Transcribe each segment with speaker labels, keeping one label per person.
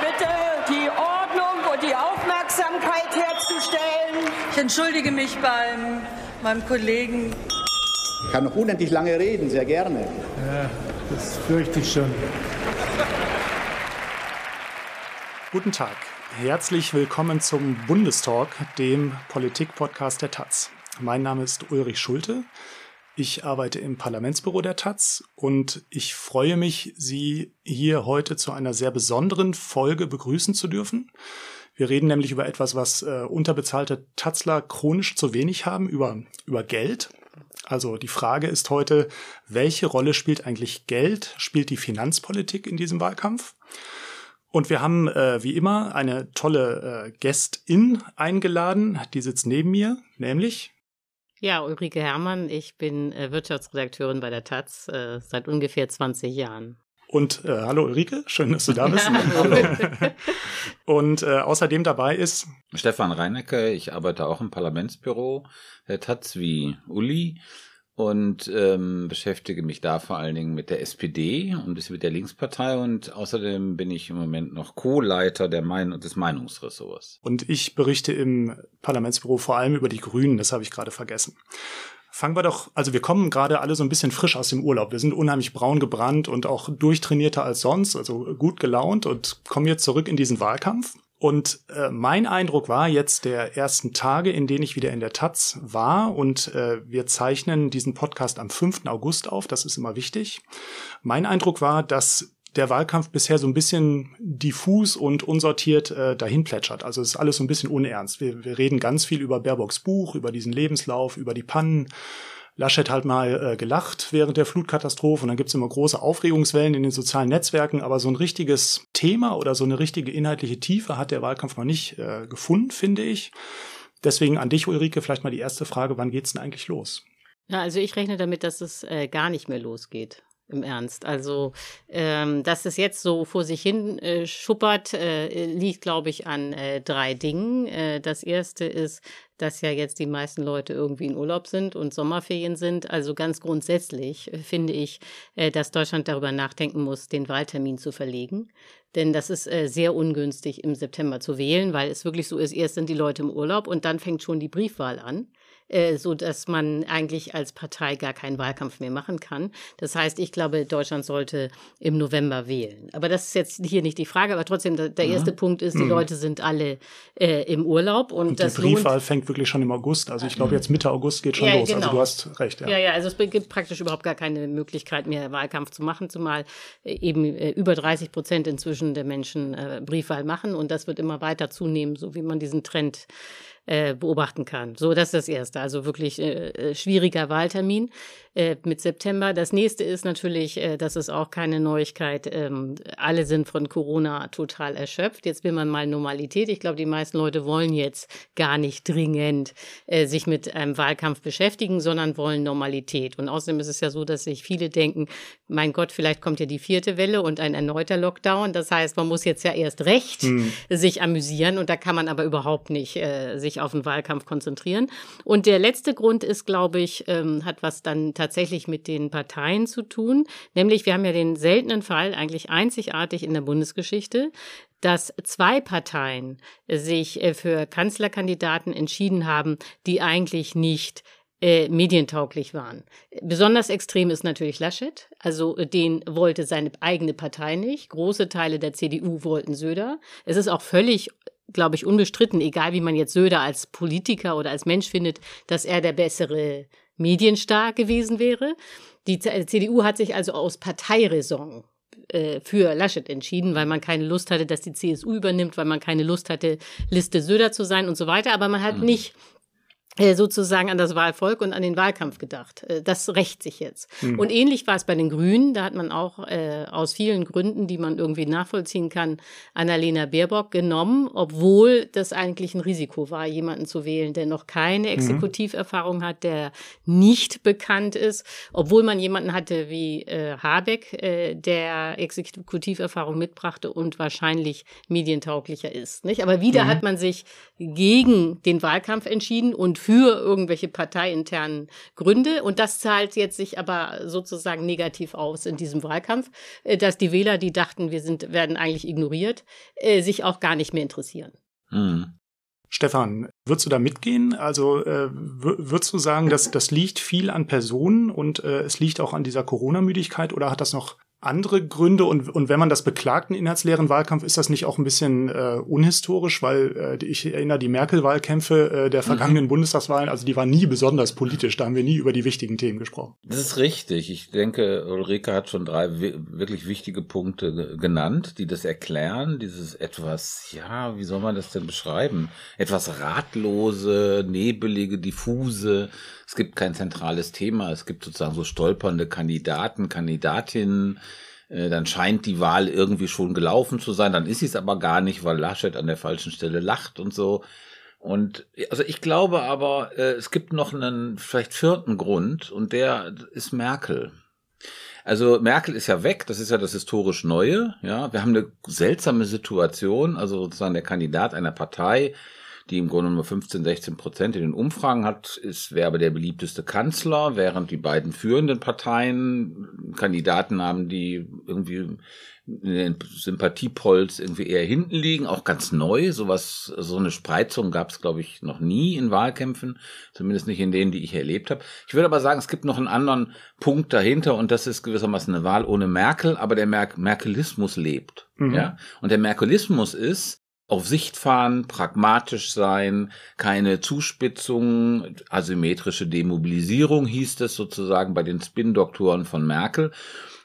Speaker 1: bitte, die Ordnung und die Aufmerksamkeit herzustellen.
Speaker 2: Ich entschuldige mich beim meinem Kollegen.
Speaker 3: Ich kann noch unendlich lange reden, sehr gerne.
Speaker 4: Ja, das fürchte ich schon.
Speaker 5: Guten Tag. Herzlich willkommen zum Bundestalk, dem Politik-Podcast der Taz. Mein Name ist Ulrich Schulte. Ich arbeite im Parlamentsbüro der Taz und ich freue mich, Sie hier heute zu einer sehr besonderen Folge begrüßen zu dürfen. Wir reden nämlich über etwas, was äh, unterbezahlte Tazler chronisch zu wenig haben, über, über Geld. Also die Frage ist heute, welche Rolle spielt eigentlich Geld? Spielt die Finanzpolitik in diesem Wahlkampf? Und wir haben äh, wie immer eine tolle äh, Gästin eingeladen, die sitzt neben mir, nämlich
Speaker 6: ja, Ulrike Herrmann, ich bin äh, Wirtschaftsredakteurin bei der Taz äh, seit ungefähr 20 Jahren.
Speaker 5: Und äh, hallo Ulrike, schön, dass du da bist. Und äh, außerdem dabei ist
Speaker 7: Stefan Reinecke, ich arbeite auch im Parlamentsbüro der Taz wie Uli und ähm, beschäftige mich da vor allen Dingen mit der SPD und ein bisschen mit der Linkspartei und außerdem bin ich im Moment noch Co-Leiter der Mein des Meinungsressorts.
Speaker 5: Und ich berichte im Parlamentsbüro vor allem über die Grünen, das habe ich gerade vergessen. Fangen wir doch, also wir kommen gerade alle so ein bisschen frisch aus dem Urlaub. Wir sind unheimlich braun gebrannt und auch durchtrainierter als sonst, also gut gelaunt und kommen jetzt zurück in diesen Wahlkampf. Und äh, mein Eindruck war jetzt der ersten Tage, in denen ich wieder in der Taz war und äh, wir zeichnen diesen Podcast am 5. August auf, das ist immer wichtig. Mein Eindruck war, dass der Wahlkampf bisher so ein bisschen diffus und unsortiert äh, dahin plätschert. Also es ist alles so ein bisschen unernst. Wir, wir reden ganz viel über Baerbocks Buch, über diesen Lebenslauf, über die Pannen Laschet halt mal äh, gelacht während der Flutkatastrophe und dann gibt's immer große Aufregungswellen in den sozialen Netzwerken, aber so ein richtiges Thema oder so eine richtige inhaltliche Tiefe hat der Wahlkampf noch nicht äh, gefunden, finde ich. Deswegen an dich, Ulrike, vielleicht mal die erste Frage, wann geht's denn eigentlich los?
Speaker 6: Ja, also ich rechne damit, dass es äh, gar nicht mehr losgeht im Ernst. Also, ähm, dass es jetzt so vor sich hin äh, schuppert, äh, liegt, glaube ich, an äh, drei Dingen. Äh, das erste ist, dass ja jetzt die meisten Leute irgendwie in Urlaub sind und Sommerferien sind. Also ganz grundsätzlich äh, finde ich, äh, dass Deutschland darüber nachdenken muss, den Wahltermin zu verlegen. Denn das ist äh, sehr ungünstig im September zu wählen, weil es wirklich so ist, erst sind die Leute im Urlaub und dann fängt schon die Briefwahl an äh, so dass man eigentlich als Partei gar keinen Wahlkampf mehr machen kann. Das heißt, ich glaube, Deutschland sollte im November wählen. Aber das ist jetzt hier nicht die Frage, aber trotzdem, der, der erste Punkt ist, die mhm. Leute sind alle äh, im Urlaub. Und, und
Speaker 5: das die Briefwahl fängt wirklich schon im August. Also ich glaube, jetzt Mitte August geht schon ja, los. Also genau. Also du hast recht.
Speaker 6: Ja. ja, ja, also es gibt praktisch überhaupt gar keine Möglichkeit mehr, Wahlkampf zu machen, zumal äh, eben äh, über 30 Prozent inzwischen der Menschen äh, Briefwahl machen. Und das wird immer weiter zunehmen, so wie man diesen Trend äh, beobachten kann. So, das ist das Erste. Also wirklich äh, äh schwieriger Wahltermin äh, mit September. Das nächste ist natürlich, äh, das ist auch keine Neuigkeit, ähm, alle sind von Corona total erschöpft. Jetzt will man mal Normalität. Ich glaube, die meisten Leute wollen jetzt gar nicht dringend äh, sich mit einem Wahlkampf beschäftigen, sondern wollen Normalität. Und außerdem ist es ja so, dass sich viele denken, mein Gott, vielleicht kommt ja die vierte Welle und ein erneuter Lockdown. Das heißt, man muss jetzt ja erst recht hm. sich amüsieren und da kann man aber überhaupt nicht äh, sich auf den Wahlkampf konzentrieren. Und der letzte Grund ist, glaube ich, ähm, hat was dann tatsächlich tatsächlich mit den Parteien zu tun. Nämlich, wir haben ja den seltenen Fall, eigentlich einzigartig in der Bundesgeschichte, dass zwei Parteien sich äh, für Kanzlerkandidaten entschieden haben, die eigentlich nicht äh, medientauglich waren. Besonders extrem ist natürlich Laschet. Also den wollte seine eigene Partei nicht. Große Teile der CDU wollten Söder. Es ist auch völlig glaube ich, unbestritten, egal wie man jetzt Söder als Politiker oder als Mensch findet, dass er der bessere medienstark gewesen wäre. Die CDU hat sich also aus Parteiräson äh, für Laschet entschieden, weil man keine Lust hatte, dass die CSU übernimmt, weil man keine Lust hatte, Liste Söder zu sein und so weiter. Aber man hat mhm. nicht äh, sozusagen an das Wahlvolk und an den Wahlkampf gedacht. Äh, das rächt sich jetzt. Mhm. Und ähnlich war es bei den Grünen. Da hat man auch äh, aus vielen Gründen, die man irgendwie nachvollziehen kann, Annalena Baerbock genommen, obwohl das eigentlich ein Risiko war, jemanden zu wählen, der noch keine mhm. Exekutiverfahrung hat, der nicht bekannt ist, obwohl man jemanden hatte wie äh, Habeck, äh, der Exekutiverfahrung mitbrachte und wahrscheinlich medientauglicher ist. Nicht? Aber wieder mhm. hat man sich gegen den Wahlkampf entschieden und für irgendwelche parteiinternen Gründe. Und das zahlt jetzt sich aber sozusagen negativ aus in diesem Wahlkampf, äh, dass die Wähler, die dachten, wir sind, werden eigentlich ignoriert, äh, sich auch gar nicht mehr interessieren.
Speaker 5: Mhm. Stefan, würdest du da mitgehen? Also äh, würdest du sagen, dass das liegt viel an Personen und äh, es liegt auch an dieser Corona-Müdigkeit oder hat das noch andere Gründe und, und wenn man das beklagt, einen inhaltsleeren Wahlkampf, ist das nicht auch ein bisschen äh, unhistorisch, weil äh, ich erinnere die Merkel-Wahlkämpfe äh, der mhm. vergangenen mhm. Bundestagswahlen, also die waren nie besonders politisch, da haben wir nie über die wichtigen Themen gesprochen.
Speaker 7: Das ist richtig. Ich denke, Ulrike hat schon drei wirklich wichtige Punkte genannt, die das erklären, dieses etwas, ja, wie soll man das denn beschreiben? Etwas ratlose, nebelige, diffuse, es gibt kein zentrales Thema, es gibt sozusagen so stolpernde Kandidaten, Kandidatinnen, dann scheint die Wahl irgendwie schon gelaufen zu sein, dann ist sie es aber gar nicht, weil Laschet an der falschen Stelle lacht und so. Und also ich glaube aber, äh, es gibt noch einen vielleicht vierten Grund und der ist Merkel. Also Merkel ist ja weg, das ist ja das historisch Neue. Ja, wir haben eine seltsame Situation, also sozusagen der Kandidat einer Partei, die im Grunde nur 15, 16 Prozent in den Umfragen hat, ist, wäre aber der beliebteste Kanzler, während die beiden führenden Parteien Kandidaten haben, die irgendwie in den Sympathiepolls irgendwie eher hinten liegen, auch ganz neu. Sowas, so eine Spreizung gab es, glaube ich, noch nie in Wahlkämpfen, zumindest nicht in denen, die ich erlebt habe. Ich würde aber sagen, es gibt noch einen anderen Punkt dahinter und das ist gewissermaßen eine Wahl ohne Merkel, aber der Mer Merkelismus lebt. Mhm. Ja, und der Merkelismus ist, auf Sicht fahren, pragmatisch sein, keine Zuspitzung, asymmetrische Demobilisierung hieß es sozusagen bei den Spin-Doktoren von Merkel.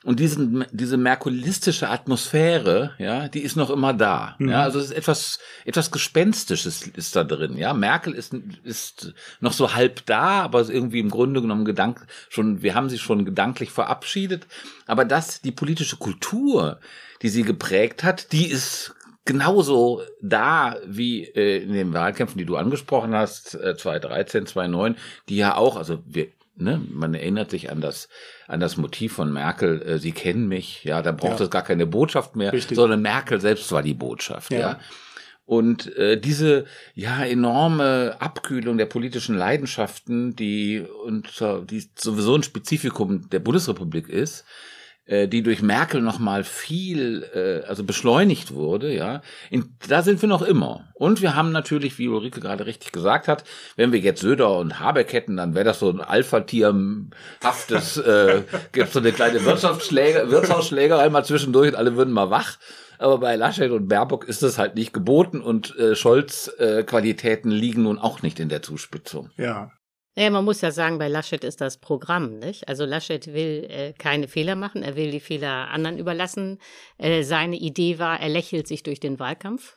Speaker 7: Und diesen, diese merkulistische Atmosphäre, ja, die ist noch immer da. Mhm. Ja, also es ist etwas, etwas Gespenstisches ist da drin. Ja, Merkel ist, ist noch so halb da, aber irgendwie im Grunde genommen Gedank, schon, wir haben sie schon gedanklich verabschiedet. Aber das, die politische Kultur, die sie geprägt hat, die ist genauso da wie äh, in den Wahlkämpfen, die du angesprochen hast, äh, 2013, 2009, die ja auch, also wir, ne, man erinnert sich an das, an das Motiv von Merkel, äh, sie kennen mich, ja, da braucht ja. es gar keine Botschaft mehr, Richtig. sondern Merkel selbst war die Botschaft, ja. ja. Und äh, diese ja enorme Abkühlung der politischen Leidenschaften, die und die sowieso ein Spezifikum der Bundesrepublik ist, die durch Merkel noch mal viel äh, also beschleunigt wurde, ja. In, da sind wir noch immer. Und wir haben natürlich, wie Ulrike gerade richtig gesagt hat, wenn wir jetzt Söder und Habeck hätten, dann wäre das so ein Alpha-Tier-haftes, äh, gibt so eine kleine Wirtschaftsschläger, Wirtshausschlägerei mal zwischendurch und alle würden mal wach. Aber bei Laschet und Baerbock ist das halt nicht geboten und äh, Scholz äh, Qualitäten liegen nun auch nicht in der Zuspitzung.
Speaker 6: Ja, naja, man muss ja sagen, bei Laschet ist das Programm, nicht? Also Laschet will äh, keine Fehler machen, er will die Fehler anderen überlassen. Äh, seine Idee war, er lächelt sich durch den Wahlkampf.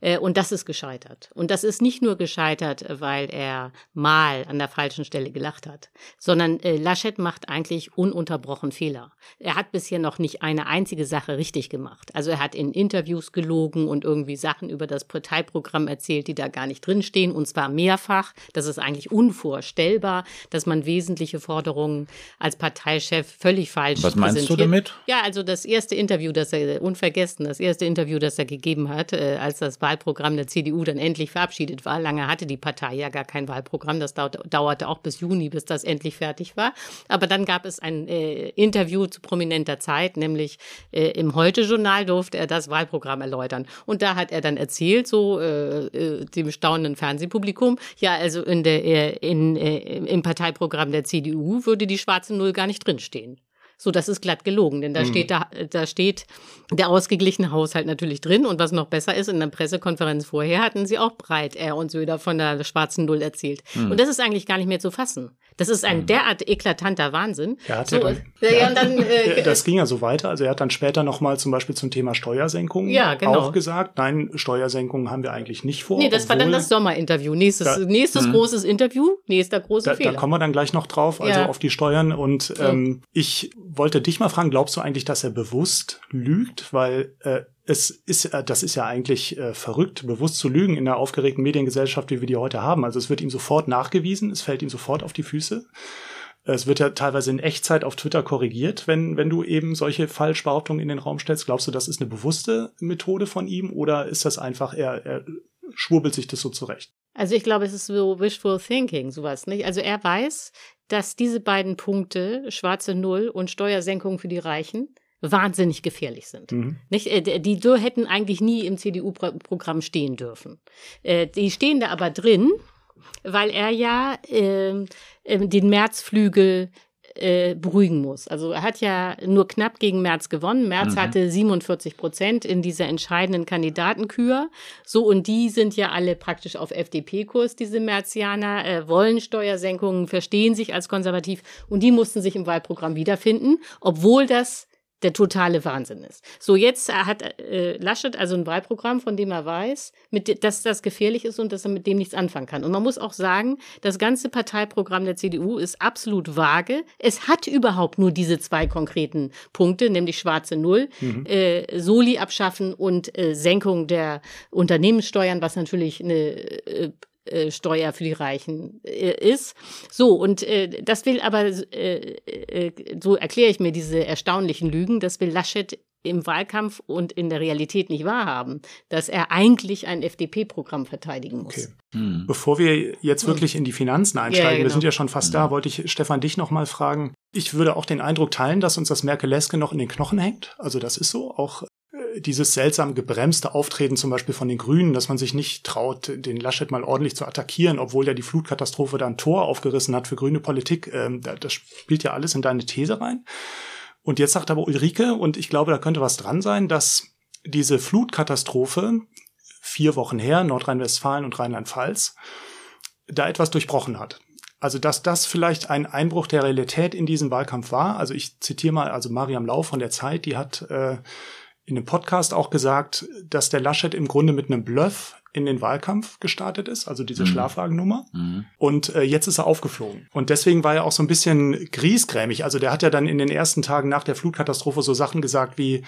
Speaker 6: Äh, und das ist gescheitert. Und das ist nicht nur gescheitert, weil er mal an der falschen Stelle gelacht hat, sondern äh, Laschet macht eigentlich ununterbrochen Fehler. Er hat bisher noch nicht eine einzige Sache richtig gemacht. Also er hat in Interviews gelogen und irgendwie Sachen über das Parteiprogramm erzählt, die da gar nicht drinstehen, und zwar mehrfach. Das ist eigentlich unvorstellbar, dass man wesentliche Forderungen als Parteichef völlig falsch
Speaker 7: Was meinst du damit?
Speaker 6: Ja, also das erste Interview, das er unvergessen, das erste Interview, das er gegeben hat, äh, als das Wahlprogramm der CDU dann endlich verabschiedet war. Lange hatte die Partei ja gar kein Wahlprogramm. Das dauerte auch bis Juni, bis das endlich fertig war. Aber dann gab es ein äh, Interview zu prominenter Zeit, nämlich äh, im Heute-Journal durfte er das Wahlprogramm erläutern. Und da hat er dann erzählt, so äh, äh dem staunenden Fernsehpublikum, ja, also in der, äh, in, äh, im Parteiprogramm der CDU würde die schwarze Null gar nicht drinstehen. So, das ist glatt gelogen, denn da mhm. steht da, da steht der ausgeglichene Haushalt natürlich drin. Und was noch besser ist, in der Pressekonferenz vorher hatten sie auch breit er und Söder von der schwarzen Null erzählt. Mhm. Und das ist eigentlich gar nicht mehr zu fassen. Das ist ein mhm. derart eklatanter Wahnsinn.
Speaker 5: Er hat so, ja, dann, ja, dann, äh, das ging ja so weiter. Also er hat dann später nochmal zum Beispiel zum Thema Steuersenkungen ja, genau. auch gesagt, nein, Steuersenkungen haben wir eigentlich nicht vor.
Speaker 6: Nee, das war dann das Sommerinterview. Nächstes, da, nächstes mhm. großes Interview, nächster großer
Speaker 5: da,
Speaker 6: Fehler.
Speaker 5: Da kommen wir dann gleich noch drauf, also ja. auf die Steuern. Und ähm, ich wollte dich mal fragen, glaubst du eigentlich, dass er bewusst lügt? Weil äh, es ist, das ist ja eigentlich äh, verrückt, bewusst zu lügen in der aufgeregten Mediengesellschaft, wie wir die heute haben. Also es wird ihm sofort nachgewiesen, es fällt ihm sofort auf die Füße. Es wird ja teilweise in Echtzeit auf Twitter korrigiert, wenn, wenn du eben solche Falschbehauptungen in den Raum stellst. Glaubst du, das ist eine bewusste Methode von ihm oder ist das einfach, er, er schwurbelt sich das so zurecht?
Speaker 6: Also ich glaube, es ist so wishful thinking, sowas, nicht? Also er weiß, dass diese beiden Punkte, schwarze Null und Steuersenkung für die Reichen, wahnsinnig gefährlich sind. Mhm. Nicht, äh, die hätten eigentlich nie im CDU-Programm stehen dürfen. Äh, die stehen da aber drin, weil er ja äh, den Märzflügel äh, beruhigen muss. Also er hat ja nur knapp gegen Merz gewonnen. Merz mhm. hatte 47 Prozent in dieser entscheidenden Kandidatenkür. So, und die sind ja alle praktisch auf FDP-Kurs, diese Merzianer, äh, wollen Steuersenkungen, verstehen sich als konservativ und die mussten sich im Wahlprogramm wiederfinden, obwohl das der totale Wahnsinn ist. So, jetzt hat äh, Laschet also ein Wahlprogramm, von dem er weiß, mit, dass das gefährlich ist und dass er mit dem nichts anfangen kann. Und man muss auch sagen, das ganze Parteiprogramm der CDU ist absolut vage. Es hat überhaupt nur diese zwei konkreten Punkte, nämlich schwarze Null, mhm. äh, Soli abschaffen und äh, Senkung der Unternehmenssteuern, was natürlich eine äh, äh, Steuer für die Reichen äh, ist. So, und äh, das will aber, äh, äh, so erkläre ich mir diese erstaunlichen Lügen, das will Laschet im Wahlkampf und in der Realität nicht wahrhaben, dass er eigentlich ein FDP-Programm verteidigen muss. Okay.
Speaker 5: Hm. Bevor wir jetzt hm. wirklich in die Finanzen einsteigen, ja, genau. wir sind ja schon fast hm. da, wollte ich Stefan dich noch mal fragen. Ich würde auch den Eindruck teilen, dass uns das Merkeleske noch in den Knochen hängt. Also das ist so, auch dieses seltsam gebremste Auftreten zum Beispiel von den Grünen, dass man sich nicht traut, den Laschet mal ordentlich zu attackieren, obwohl ja die Flutkatastrophe da ein Tor aufgerissen hat für grüne Politik. Ähm, das spielt ja alles in deine These rein. Und jetzt sagt aber Ulrike, und ich glaube, da könnte was dran sein, dass diese Flutkatastrophe vier Wochen her, Nordrhein-Westfalen und Rheinland-Pfalz, da etwas durchbrochen hat. Also, dass das vielleicht ein Einbruch der Realität in diesem Wahlkampf war. Also, ich zitiere mal, also Mariam Lau von der Zeit, die hat äh, in einem Podcast auch gesagt, dass der Laschet im Grunde mit einem Bluff in den Wahlkampf gestartet ist, also diese mhm. Schlafwagennummer. Mhm. Und äh, jetzt ist er aufgeflogen. Und deswegen war er auch so ein bisschen griesgrämig. Also der hat ja dann in den ersten Tagen nach der Flutkatastrophe so Sachen gesagt wie,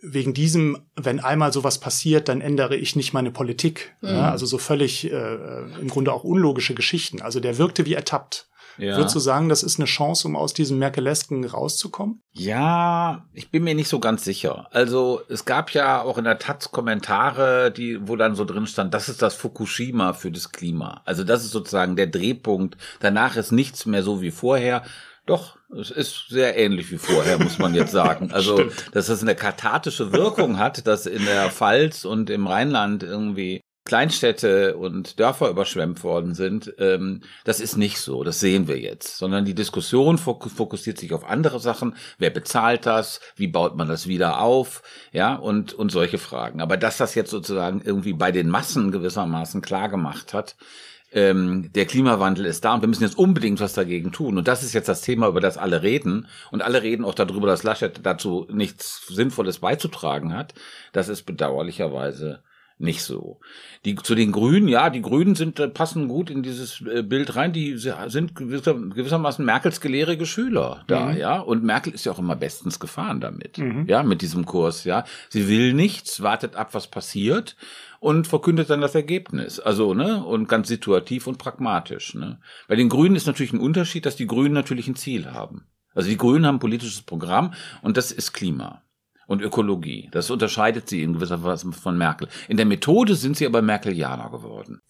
Speaker 5: wegen diesem, wenn einmal sowas passiert, dann ändere ich nicht meine Politik. Mhm. Ja, also so völlig äh, im Grunde auch unlogische Geschichten. Also der wirkte wie ertappt. Ja. Würdest du sagen, das ist eine Chance, um aus diesem Merkelesken rauszukommen?
Speaker 7: Ja, ich bin mir nicht so ganz sicher. Also es gab ja auch in der Taz Kommentare, die, wo dann so drin stand, das ist das Fukushima für das Klima. Also das ist sozusagen der Drehpunkt. Danach ist nichts mehr so wie vorher. Doch, es ist sehr ähnlich wie vorher, muss man jetzt sagen. Also, dass es eine kathartische Wirkung hat, dass in der Pfalz und im Rheinland irgendwie Kleinstädte und Dörfer überschwemmt worden sind, ähm, das ist nicht so, das sehen wir jetzt, sondern die Diskussion fokussiert sich auf andere Sachen. Wer bezahlt das? Wie baut man das wieder auf? Ja, und, und solche Fragen. Aber dass das jetzt sozusagen irgendwie bei den Massen gewissermaßen klar gemacht hat, ähm, der Klimawandel ist da und wir müssen jetzt unbedingt was dagegen tun. Und das ist jetzt das Thema, über das alle reden. Und alle reden auch darüber, dass Laschet dazu nichts Sinnvolles beizutragen hat. Das ist bedauerlicherweise nicht so. Die zu den Grünen, ja, die Grünen sind äh, passen gut in dieses äh, Bild rein. Die sind gewisser, gewissermaßen Merkels gelehrige Schüler da, mhm. ja. Und Merkel ist ja auch immer bestens gefahren damit, mhm. ja, mit diesem Kurs, ja. Sie will nichts, wartet ab, was passiert und verkündet dann das Ergebnis. Also, ne, und ganz situativ und pragmatisch, ne. Bei den Grünen ist natürlich ein Unterschied, dass die Grünen natürlich ein Ziel haben. Also die Grünen haben ein politisches Programm und das ist Klima und Ökologie. Das unterscheidet sie in gewisser Weise von Merkel. In der Methode sind sie aber Merkelianer geworden.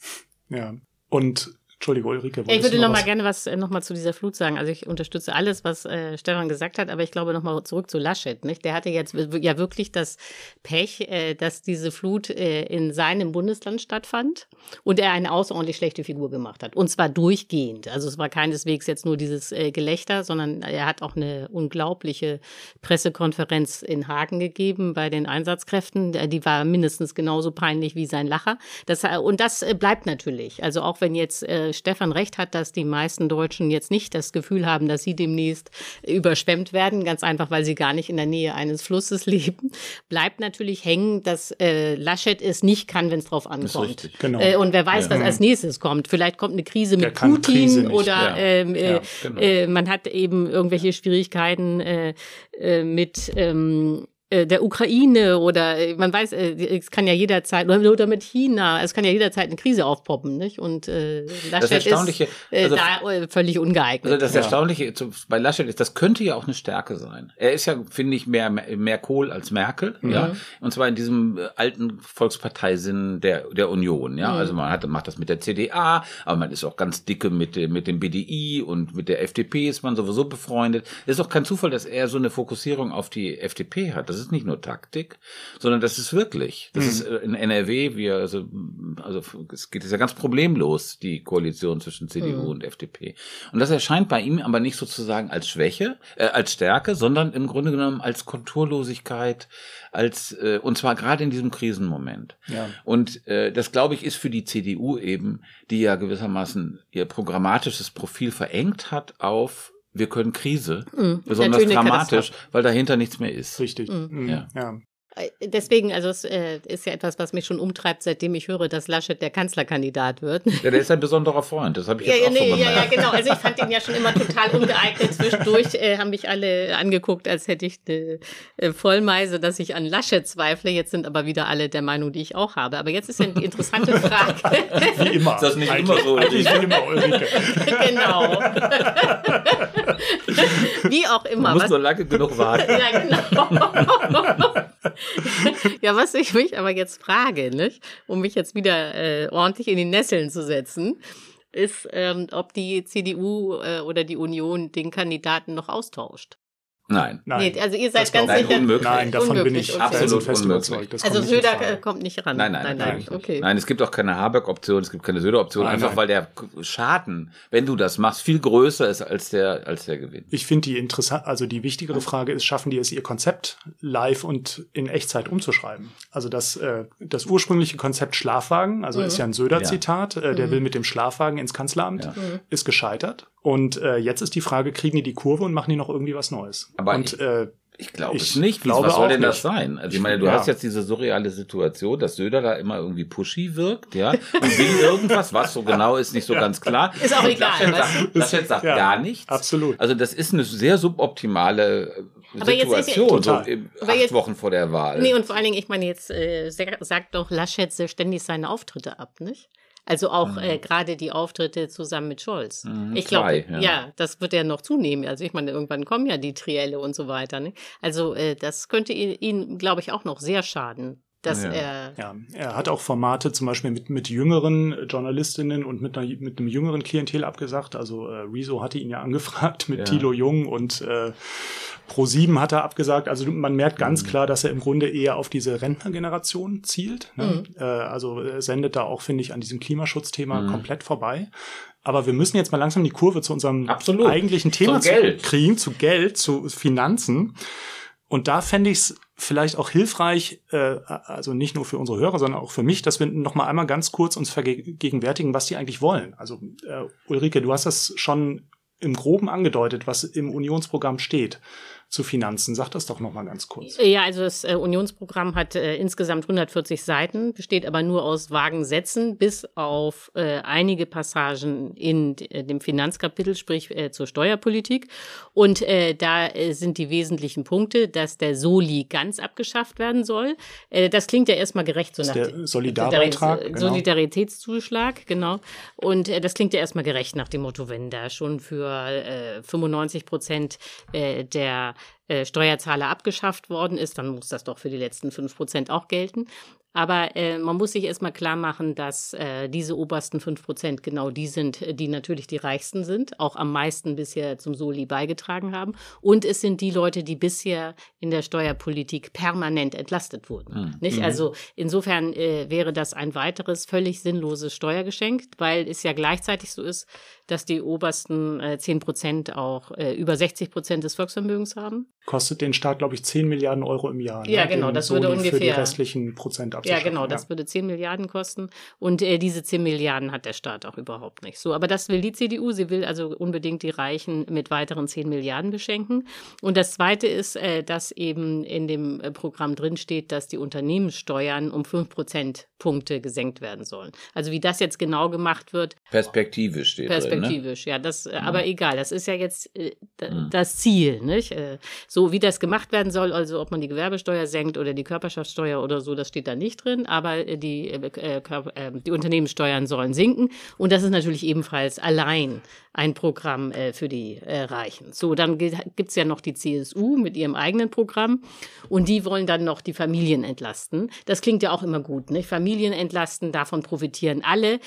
Speaker 5: Ja. Und Entschuldige, Ulrike.
Speaker 6: Ich würde noch, noch mal gerne was äh, noch mal zu dieser Flut sagen. Also ich unterstütze alles, was äh, Stefan gesagt hat, aber ich glaube noch mal zurück zu Laschet. Nicht? Der hatte jetzt ja wirklich das Pech, äh, dass diese Flut äh, in seinem Bundesland stattfand und er eine außerordentlich schlechte Figur gemacht hat. Und zwar durchgehend. Also es war keineswegs jetzt nur dieses äh, Gelächter, sondern er hat auch eine unglaubliche Pressekonferenz in Hagen gegeben bei den Einsatzkräften. Die war mindestens genauso peinlich wie sein Lacher. Das, äh, und das äh, bleibt natürlich. Also auch wenn jetzt äh, Stefan recht hat, dass die meisten Deutschen jetzt nicht das Gefühl haben, dass sie demnächst überschwemmt werden, ganz einfach, weil sie gar nicht in der Nähe eines Flusses leben, bleibt natürlich hängen, dass äh, Laschet es nicht kann, wenn es drauf ankommt. Genau. Äh, und wer weiß, ja. was als nächstes kommt. Vielleicht kommt eine Krise mit Putin Krise oder ja. ähm, äh, ja, genau. äh, man hat eben irgendwelche Schwierigkeiten äh, äh, mit ähm, äh, der Ukraine oder äh, man weiß, äh, es kann ja jederzeit oder mit China, es kann ja jederzeit eine Krise aufpoppen, nicht? Und äh, Laschet ist äh,
Speaker 7: also,
Speaker 6: da äh, völlig ungeeignet.
Speaker 7: Also das Erstaunliche bei Laschet ist, das könnte ja auch eine Stärke sein. Er ist ja, finde ich, mehr mehr Kohl als Merkel, mhm. ja, und zwar in diesem alten Volksparteisinn der der Union, ja. Mhm. Also man hat macht das mit der CDA, aber man ist auch ganz dicke mit mit dem BDI und mit der FDP ist man sowieso befreundet. Es ist auch kein Zufall, dass er so eine Fokussierung auf die FDP hat. Das ist nicht nur Taktik, sondern das ist wirklich. Das mhm. ist äh, in NRW, wir, also, also es geht ja ganz problemlos, die Koalition zwischen CDU mhm. und FDP. Und das erscheint bei ihm aber nicht sozusagen als Schwäche, äh, als Stärke, sondern im Grunde genommen als Konturlosigkeit, als äh, und zwar gerade in diesem Krisenmoment. Ja. Und äh, das glaube ich ist für die CDU eben, die ja gewissermaßen ihr programmatisches Profil verengt hat auf wir können Krise, mhm. besonders dramatisch, weil dahinter nichts mehr ist.
Speaker 5: Richtig. Mhm. Ja. ja.
Speaker 6: Äh, deswegen, also es äh, ist ja etwas, was mich schon umtreibt, seitdem ich höre, dass Laschet der Kanzlerkandidat wird.
Speaker 7: Ja, der ist ein besonderer Freund, das habe ich
Speaker 6: ja,
Speaker 7: jetzt
Speaker 6: ja,
Speaker 7: auch nee,
Speaker 6: so Ja, ja, genau. Also ich fand ihn ja schon immer total ungeeignet. Zwischendurch äh, haben mich alle angeguckt, als hätte ich eine äh, Vollmeise, dass ich an Laschet zweifle. Jetzt sind aber wieder alle der Meinung, die ich auch habe. Aber jetzt ist ja die interessante Frage.
Speaker 7: Wie immer. Ist das nicht eigentlich, immer so?
Speaker 5: Eigentlich wie immer, Ulrike.
Speaker 6: genau. wie auch immer.
Speaker 7: Man muss nur lange genug warten.
Speaker 6: ja, genau. ja, was ich mich aber jetzt frage, nicht? um mich jetzt wieder äh, ordentlich in die Nesseln zu setzen, ist, ähm, ob die CDU äh, oder die Union den Kandidaten noch austauscht.
Speaker 7: Nein.
Speaker 6: Nein. Nee, also ihr seid ganz
Speaker 7: nein,
Speaker 6: sicher.
Speaker 7: Unmöglich.
Speaker 5: Nein, davon
Speaker 6: unmöglich.
Speaker 5: bin ich
Speaker 6: okay.
Speaker 7: absolut fest überzeugt.
Speaker 6: Also Söder äh, kommt nicht ran.
Speaker 7: Nein, nein, nein. Nein, nein. Okay. nein es gibt auch keine Habeck-Option, es gibt keine Söder-Option, einfach nein. weil der Schaden, wenn du das machst, viel größer ist als der, als der Gewinn.
Speaker 5: Ich finde die interessant, also die wichtigere Frage ist, schaffen die es, ihr Konzept live und in Echtzeit umzuschreiben? Also das, äh, das ursprüngliche Konzept Schlafwagen, also mhm. ist ja ein Söder-Zitat, äh, der mhm. will mit dem Schlafwagen ins Kanzleramt, ja. ist gescheitert. Und äh, jetzt ist die Frage, kriegen die die Kurve und machen die noch irgendwie was Neues?
Speaker 7: Aber
Speaker 5: und,
Speaker 7: ich, äh, ich glaube es nicht. Glaube was soll denn das sein? Also ich meine, du ja. hast jetzt diese surreale Situation, dass Söder da immer irgendwie pushy wirkt, ja, und will irgendwas, was so genau ist, nicht so ja. ganz klar.
Speaker 6: Ist auch
Speaker 7: und
Speaker 6: egal.
Speaker 7: Laschet sagt, Laschet sagt ja, gar nichts.
Speaker 5: Absolut.
Speaker 7: Also das ist eine sehr suboptimale äh, aber Situation, so acht jetzt, Wochen vor der Wahl.
Speaker 6: Nee, und vor allen Dingen, ich meine, jetzt äh, sagt doch Laschet ständig seine Auftritte ab, nicht? Also auch mhm. äh, gerade die Auftritte zusammen mit Scholz. Mhm, ich glaube, ja. ja. das wird ja noch zunehmen. Also ich meine, irgendwann kommen ja die Trielle und so weiter. Ne? Also äh, das könnte ihn, glaube ich, auch noch sehr schaden. Dass
Speaker 5: ja.
Speaker 6: er,
Speaker 5: ja, er hat auch Formate zum Beispiel mit, mit jüngeren Journalistinnen und mit, einer, mit einem jüngeren Klientel abgesagt. Also äh, Rezo hatte ihn ja angefragt mit ja. Thilo Jung und äh, Pro7 hat er abgesagt. Also man merkt ganz mhm. klar, dass er im Grunde eher auf diese Rentnergeneration zielt. Ne? Mhm. Äh, also er sendet da auch, finde ich, an diesem Klimaschutzthema mhm. komplett vorbei. Aber wir müssen jetzt mal langsam die Kurve zu unserem
Speaker 7: Absolut.
Speaker 5: eigentlichen Thema zu kriegen, zu Geld, zu Finanzen. Und da fände ich es vielleicht auch hilfreich, äh, also nicht nur für unsere Hörer, sondern auch für mich, dass wir noch mal einmal ganz kurz uns vergegenwärtigen, was die eigentlich wollen. Also äh, Ulrike, du hast das schon im Groben angedeutet, was im Unionsprogramm steht zu Finanzen. Sag das doch noch mal ganz kurz.
Speaker 6: Ja, also das äh, Unionsprogramm hat äh, insgesamt 140 Seiten, besteht aber nur aus vagen Sätzen, bis auf äh, einige Passagen in äh, dem Finanzkapitel, sprich äh, zur Steuerpolitik. Und da sind die wesentlichen Punkte, dass der Soli ganz abgeschafft werden soll. das klingt ja erstmal gerecht, so
Speaker 5: nach der Solidarbeitrag,
Speaker 6: genau. Solidaritätszuschlag, genau. Und das klingt ja erstmal gerecht nach dem Motto, wenn da schon für 95 Prozent der äh, Steuerzahler abgeschafft worden ist, dann muss das doch für die letzten fünf Prozent auch gelten. Aber äh, man muss sich erstmal klar machen, dass äh, diese obersten fünf Prozent genau die sind, die natürlich die reichsten sind, auch am meisten bisher zum Soli beigetragen haben. Und es sind die Leute, die bisher in der Steuerpolitik permanent entlastet wurden. Mhm. Nicht? Mhm. Also insofern äh, wäre das ein weiteres völlig sinnloses Steuergeschenk, weil es ja gleichzeitig so ist, dass die obersten äh, 10 Prozent auch äh, über 60 Prozent des Volksvermögens haben.
Speaker 5: Kostet den Staat, glaube ich, 10 Milliarden Euro im Jahr.
Speaker 6: Ne? Ja, genau, das würde ungefähr. Für
Speaker 5: die restlichen Prozent
Speaker 6: Ja, genau, das würde 10 Milliarden kosten. Und äh, diese 10 Milliarden hat der Staat auch überhaupt nicht. So, aber das will die CDU. Sie will also unbedingt die Reichen mit weiteren 10 Milliarden beschenken. Und das Zweite ist, äh, dass eben in dem äh, Programm drinsteht, dass die Unternehmenssteuern um 5 Prozentpunkte gesenkt werden sollen. Also wie das jetzt genau gemacht wird.
Speaker 7: Perspektivisch steht
Speaker 6: Perspektivisch, drin, ne? ja. Das, äh, aber egal, das ist ja jetzt äh, mhm. das Ziel, nicht? Äh, so wie das gemacht werden soll, also ob man die Gewerbesteuer senkt oder die Körperschaftssteuer oder so, das steht da nicht drin, aber äh, die, äh, äh, die Unternehmenssteuern sollen sinken und das ist natürlich ebenfalls allein ein Programm für die Reichen. So, dann gibt's ja noch die CSU mit ihrem eigenen Programm und die wollen dann noch die Familien entlasten. Das klingt ja auch immer gut, nicht? Familien entlasten, davon profitieren alle,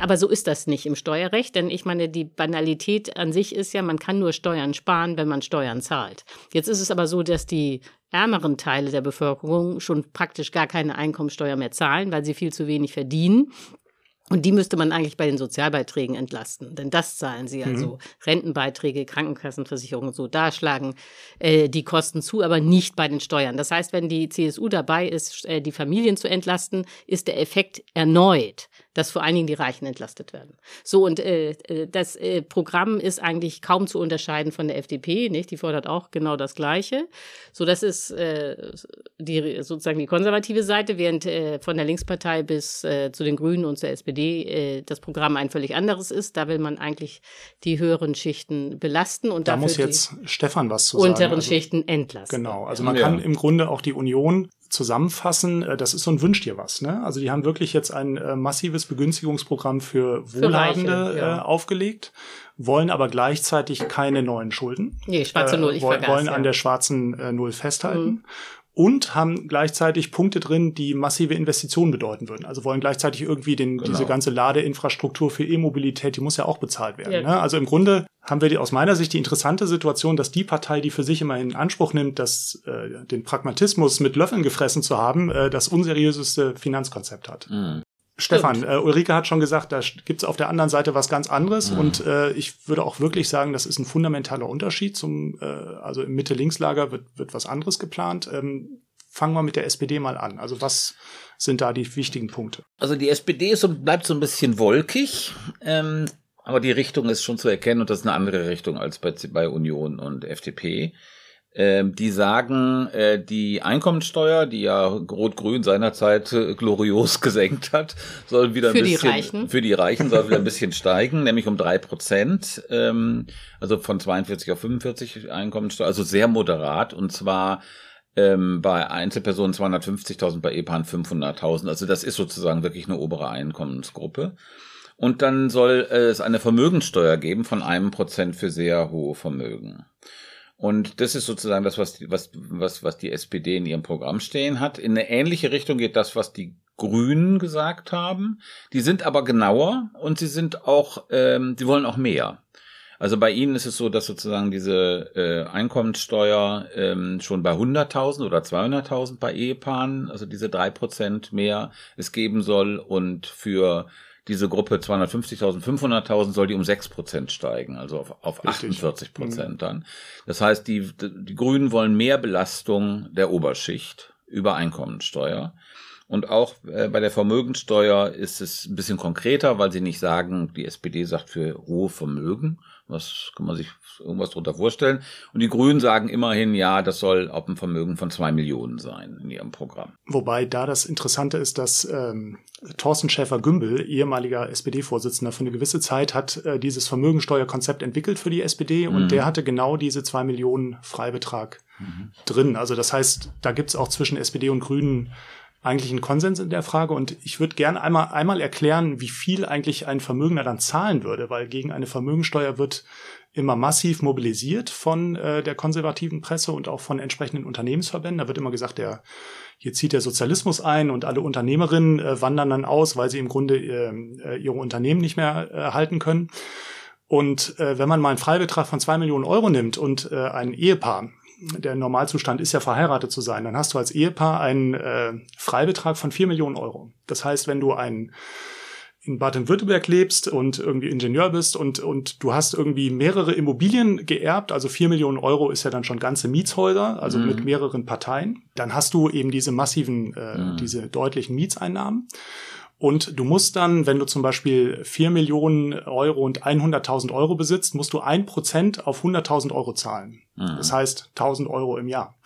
Speaker 6: aber so ist das nicht im Steuerrecht, denn ich meine, die Banalität an sich ist ja, man kann nur Steuern sparen, wenn man Steuern zahlt. Jetzt ist es aber so, dass die ärmeren Teile der Bevölkerung schon praktisch gar keine Einkommensteuer mehr zahlen, weil sie viel zu wenig verdienen. Und die müsste man eigentlich bei den Sozialbeiträgen entlasten, denn das zahlen sie also. Mhm. Rentenbeiträge, Krankenkassenversicherung und so, da schlagen äh, die Kosten zu, aber nicht bei den Steuern. Das heißt, wenn die CSU dabei ist, äh, die Familien zu entlasten, ist der Effekt erneut dass vor allen Dingen die Reichen entlastet werden. So, und äh, äh, das äh, Programm ist eigentlich kaum zu unterscheiden von der FDP, nicht? Die fordert auch genau das Gleiche. So, das ist äh, die sozusagen die konservative Seite, während äh, von der Linkspartei bis äh, zu den Grünen und zur SPD äh, das Programm ein völlig anderes ist. Da will man eigentlich die höheren Schichten belasten und
Speaker 5: da muss jetzt Stefan was zu
Speaker 6: sagen.
Speaker 5: Unteren
Speaker 6: also, Schichten entlasten.
Speaker 5: Genau, also man ja. kann im Grunde auch die Union zusammenfassen, äh, das ist so ein Wünsch dir was. Ne? Also die haben wirklich jetzt ein äh, massives Begünstigungsprogramm für Wohlhabende für Reiche, ja. äh, aufgelegt, wollen aber gleichzeitig keine neuen Schulden.
Speaker 6: Nee, schwarze Null, ich
Speaker 5: äh, wollen,
Speaker 6: vergaß,
Speaker 5: wollen ja. an der schwarzen Null festhalten. Mhm und haben gleichzeitig Punkte drin, die massive Investitionen bedeuten würden. Also wollen gleichzeitig irgendwie den, genau. diese ganze Ladeinfrastruktur für E-Mobilität, die muss ja auch bezahlt werden. Ja. Ne? Also im Grunde haben wir die, aus meiner Sicht die interessante Situation, dass die Partei, die für sich immer in Anspruch nimmt, dass äh, den Pragmatismus mit Löffeln gefressen zu haben, äh, das unseriöseste Finanzkonzept hat. Mhm. Stefan, äh, Ulrike hat schon gesagt, da gibt's auf der anderen Seite was ganz anderes mhm. und äh, ich würde auch wirklich sagen, das ist ein fundamentaler Unterschied zum, äh, also im Mitte-Links-Lager wird, wird was anderes geplant. Ähm, fangen wir mit der SPD mal an. Also was sind da die wichtigen Punkte?
Speaker 7: Also die SPD ist und bleibt so ein bisschen wolkig, ähm, aber die Richtung ist schon zu erkennen und das ist eine andere Richtung als bei, bei Union und FDP. Ähm, die sagen, äh, die Einkommensteuer, die ja Rot-Grün seinerzeit äh, glorios gesenkt hat, soll wieder ein
Speaker 6: für
Speaker 7: bisschen
Speaker 6: die Reichen.
Speaker 7: für die Reichen soll wieder ein bisschen steigen, nämlich um drei Prozent, ähm, also von 42 auf 45 Einkommensteuer, also sehr moderat und zwar ähm, bei Einzelpersonen 250.000, bei EPAN 500.000. Also das ist sozusagen wirklich eine obere Einkommensgruppe. Und dann soll es eine Vermögenssteuer geben von einem Prozent für sehr hohe Vermögen. Und das ist sozusagen das, was, die, was, was, was die SPD in ihrem Programm stehen hat. In eine ähnliche Richtung geht das, was die Grünen gesagt haben. Die sind aber genauer und sie sind auch, ähm, sie wollen auch mehr. Also bei ihnen ist es so, dass sozusagen diese äh, Einkommenssteuer ähm, schon bei 100.000 oder 200.000 bei Ehepaaren, also diese drei Prozent mehr es geben soll und für diese Gruppe 250.000, 500.000 soll die um 6 Prozent steigen, also auf, auf 48 Prozent mhm. dann. Das heißt, die, die Grünen wollen mehr Belastung der Oberschicht über Einkommensteuer. Und auch äh, bei der Vermögensteuer ist es ein bisschen konkreter, weil sie nicht sagen, die SPD sagt für hohe Vermögen, was kann man sich irgendwas darunter vorstellen? Und die Grünen sagen immerhin, ja, das soll auf ein Vermögen von zwei Millionen sein in ihrem Programm.
Speaker 5: Wobei da das Interessante ist, dass ähm, Thorsten Schäfer-Gümbel, ehemaliger SPD-Vorsitzender, für eine gewisse Zeit hat äh, dieses Vermögensteuerkonzept entwickelt für die SPD mhm. und der hatte genau diese zwei Millionen Freibetrag mhm. drin. Also das heißt, da gibt's auch zwischen SPD und Grünen eigentlich einen Konsens in der Frage und ich würde gern einmal, einmal erklären, wie viel eigentlich ein Vermögender dann zahlen würde, weil gegen eine Vermögensteuer wird immer massiv mobilisiert von äh, der konservativen Presse und auch von entsprechenden Unternehmensverbänden. Da wird immer gesagt, der hier zieht der Sozialismus ein und alle Unternehmerinnen äh, wandern dann aus, weil sie im Grunde äh, ihre Unternehmen nicht mehr äh, halten können. Und äh, wenn man mal einen Freibetrag von zwei Millionen Euro nimmt und äh, ein Ehepaar der Normalzustand ist ja verheiratet zu sein, dann hast du als Ehepaar einen äh, Freibetrag von vier Millionen Euro. Das heißt, wenn du ein in Baden-Württemberg lebst und irgendwie Ingenieur bist und, und du hast irgendwie mehrere Immobilien geerbt, also vier Millionen Euro ist ja dann schon ganze Mietshäuser, also mhm. mit mehreren Parteien, dann hast du eben diese massiven, äh, mhm. diese deutlichen Mietseinnahmen. Und du musst dann, wenn du zum Beispiel vier Millionen Euro und 100.000 Euro besitzt, musst du ein Prozent auf 100.000 Euro zahlen. Mhm. Das heißt 1.000 Euro im Jahr.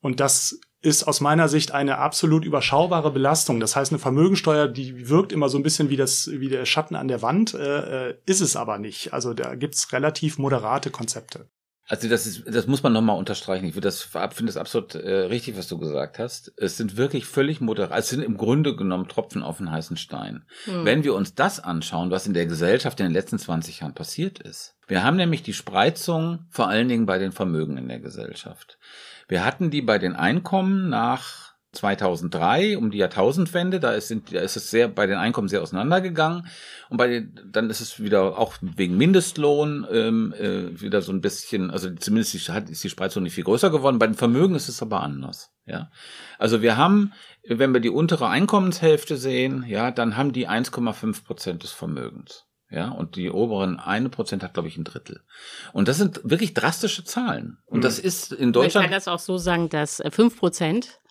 Speaker 5: Und das ist aus meiner Sicht eine absolut überschaubare Belastung. Das heißt, eine Vermögensteuer, die wirkt immer so ein bisschen wie das, wie der Schatten an der Wand, äh, äh ist es aber nicht. Also da gibt's relativ moderate Konzepte.
Speaker 7: Also das ist, das muss man nochmal unterstreichen. Ich finde das, finde das absolut äh, richtig, was du gesagt hast. Es sind wirklich völlig moderat, es sind im Grunde genommen Tropfen auf den heißen Stein. Hm. Wenn wir uns das anschauen, was in der Gesellschaft in den letzten 20 Jahren passiert ist. Wir haben nämlich die Spreizung vor allen Dingen bei den Vermögen in der Gesellschaft. Wir hatten die bei den Einkommen nach 2003 um die Jahrtausendwende, da ist, sind, da ist es sehr bei den Einkommen sehr auseinandergegangen und bei den, dann ist es wieder auch wegen Mindestlohn ähm, äh, wieder so ein bisschen, also zumindest hat, ist die Spreizung nicht viel größer geworden. Bei den Vermögen ist es aber anders. Ja, also wir haben, wenn wir die untere Einkommenshälfte sehen, ja, dann haben die 1,5 Prozent des Vermögens. Ja, und die oberen eine Prozent hat, glaube ich, ein Drittel. Und das sind wirklich drastische Zahlen. Und mhm. das ist in Deutschland.
Speaker 6: Ich kann das auch so sagen, dass äh, fünf Prozent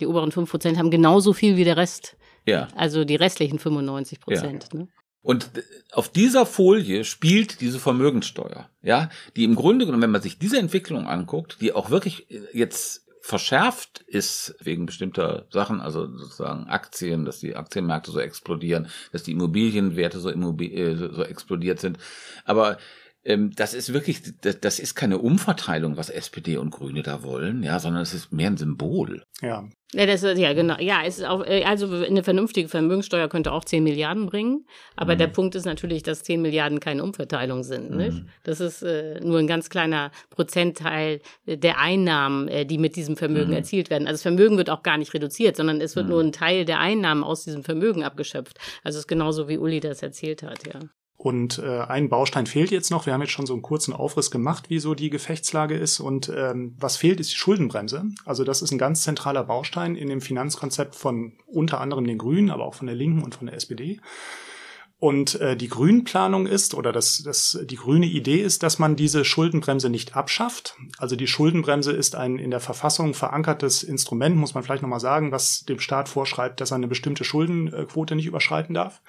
Speaker 6: die oberen 5 Prozent haben genauso viel wie der Rest.
Speaker 7: Ja.
Speaker 6: Also die restlichen 95 Prozent. Ja. Ne?
Speaker 7: Und auf dieser Folie spielt diese Vermögenssteuer, ja, die im Grunde genommen, wenn man sich diese Entwicklung anguckt, die auch wirklich jetzt verschärft ist wegen bestimmter Sachen, also sozusagen Aktien, dass die Aktienmärkte so explodieren, dass die Immobilienwerte so, immobil äh, so explodiert sind. Aber das ist wirklich, das ist keine Umverteilung, was SPD und Grüne da wollen, ja, sondern es ist mehr ein Symbol.
Speaker 5: Ja.
Speaker 6: Ja, das ist, ja, genau. Ja, es ist auch, äh, also eine vernünftige Vermögenssteuer könnte auch 10 Milliarden bringen. Aber mhm. der Punkt ist natürlich, dass 10 Milliarden keine Umverteilung sind. Mhm. Nicht? Das ist äh, nur ein ganz kleiner Prozentteil der Einnahmen, äh, die mit diesem Vermögen mhm. erzielt werden. Also das Vermögen wird auch gar nicht reduziert, sondern es wird mhm. nur ein Teil der Einnahmen aus diesem Vermögen abgeschöpft. Also es ist genauso, wie Uli das erzählt hat, ja.
Speaker 5: Und äh, ein Baustein fehlt jetzt noch. Wir haben jetzt schon so einen kurzen Aufriss gemacht, wie so die Gefechtslage ist. Und ähm, was fehlt, ist die Schuldenbremse. Also das ist ein ganz zentraler Baustein in dem Finanzkonzept von unter anderem den Grünen, aber auch von der Linken und von der SPD. Und äh, die Grünplanung ist, oder das, das, die grüne Idee ist, dass man diese Schuldenbremse nicht abschafft. Also die Schuldenbremse ist ein in der Verfassung verankertes Instrument, muss man vielleicht nochmal sagen, was dem Staat vorschreibt, dass er eine bestimmte Schuldenquote nicht überschreiten darf.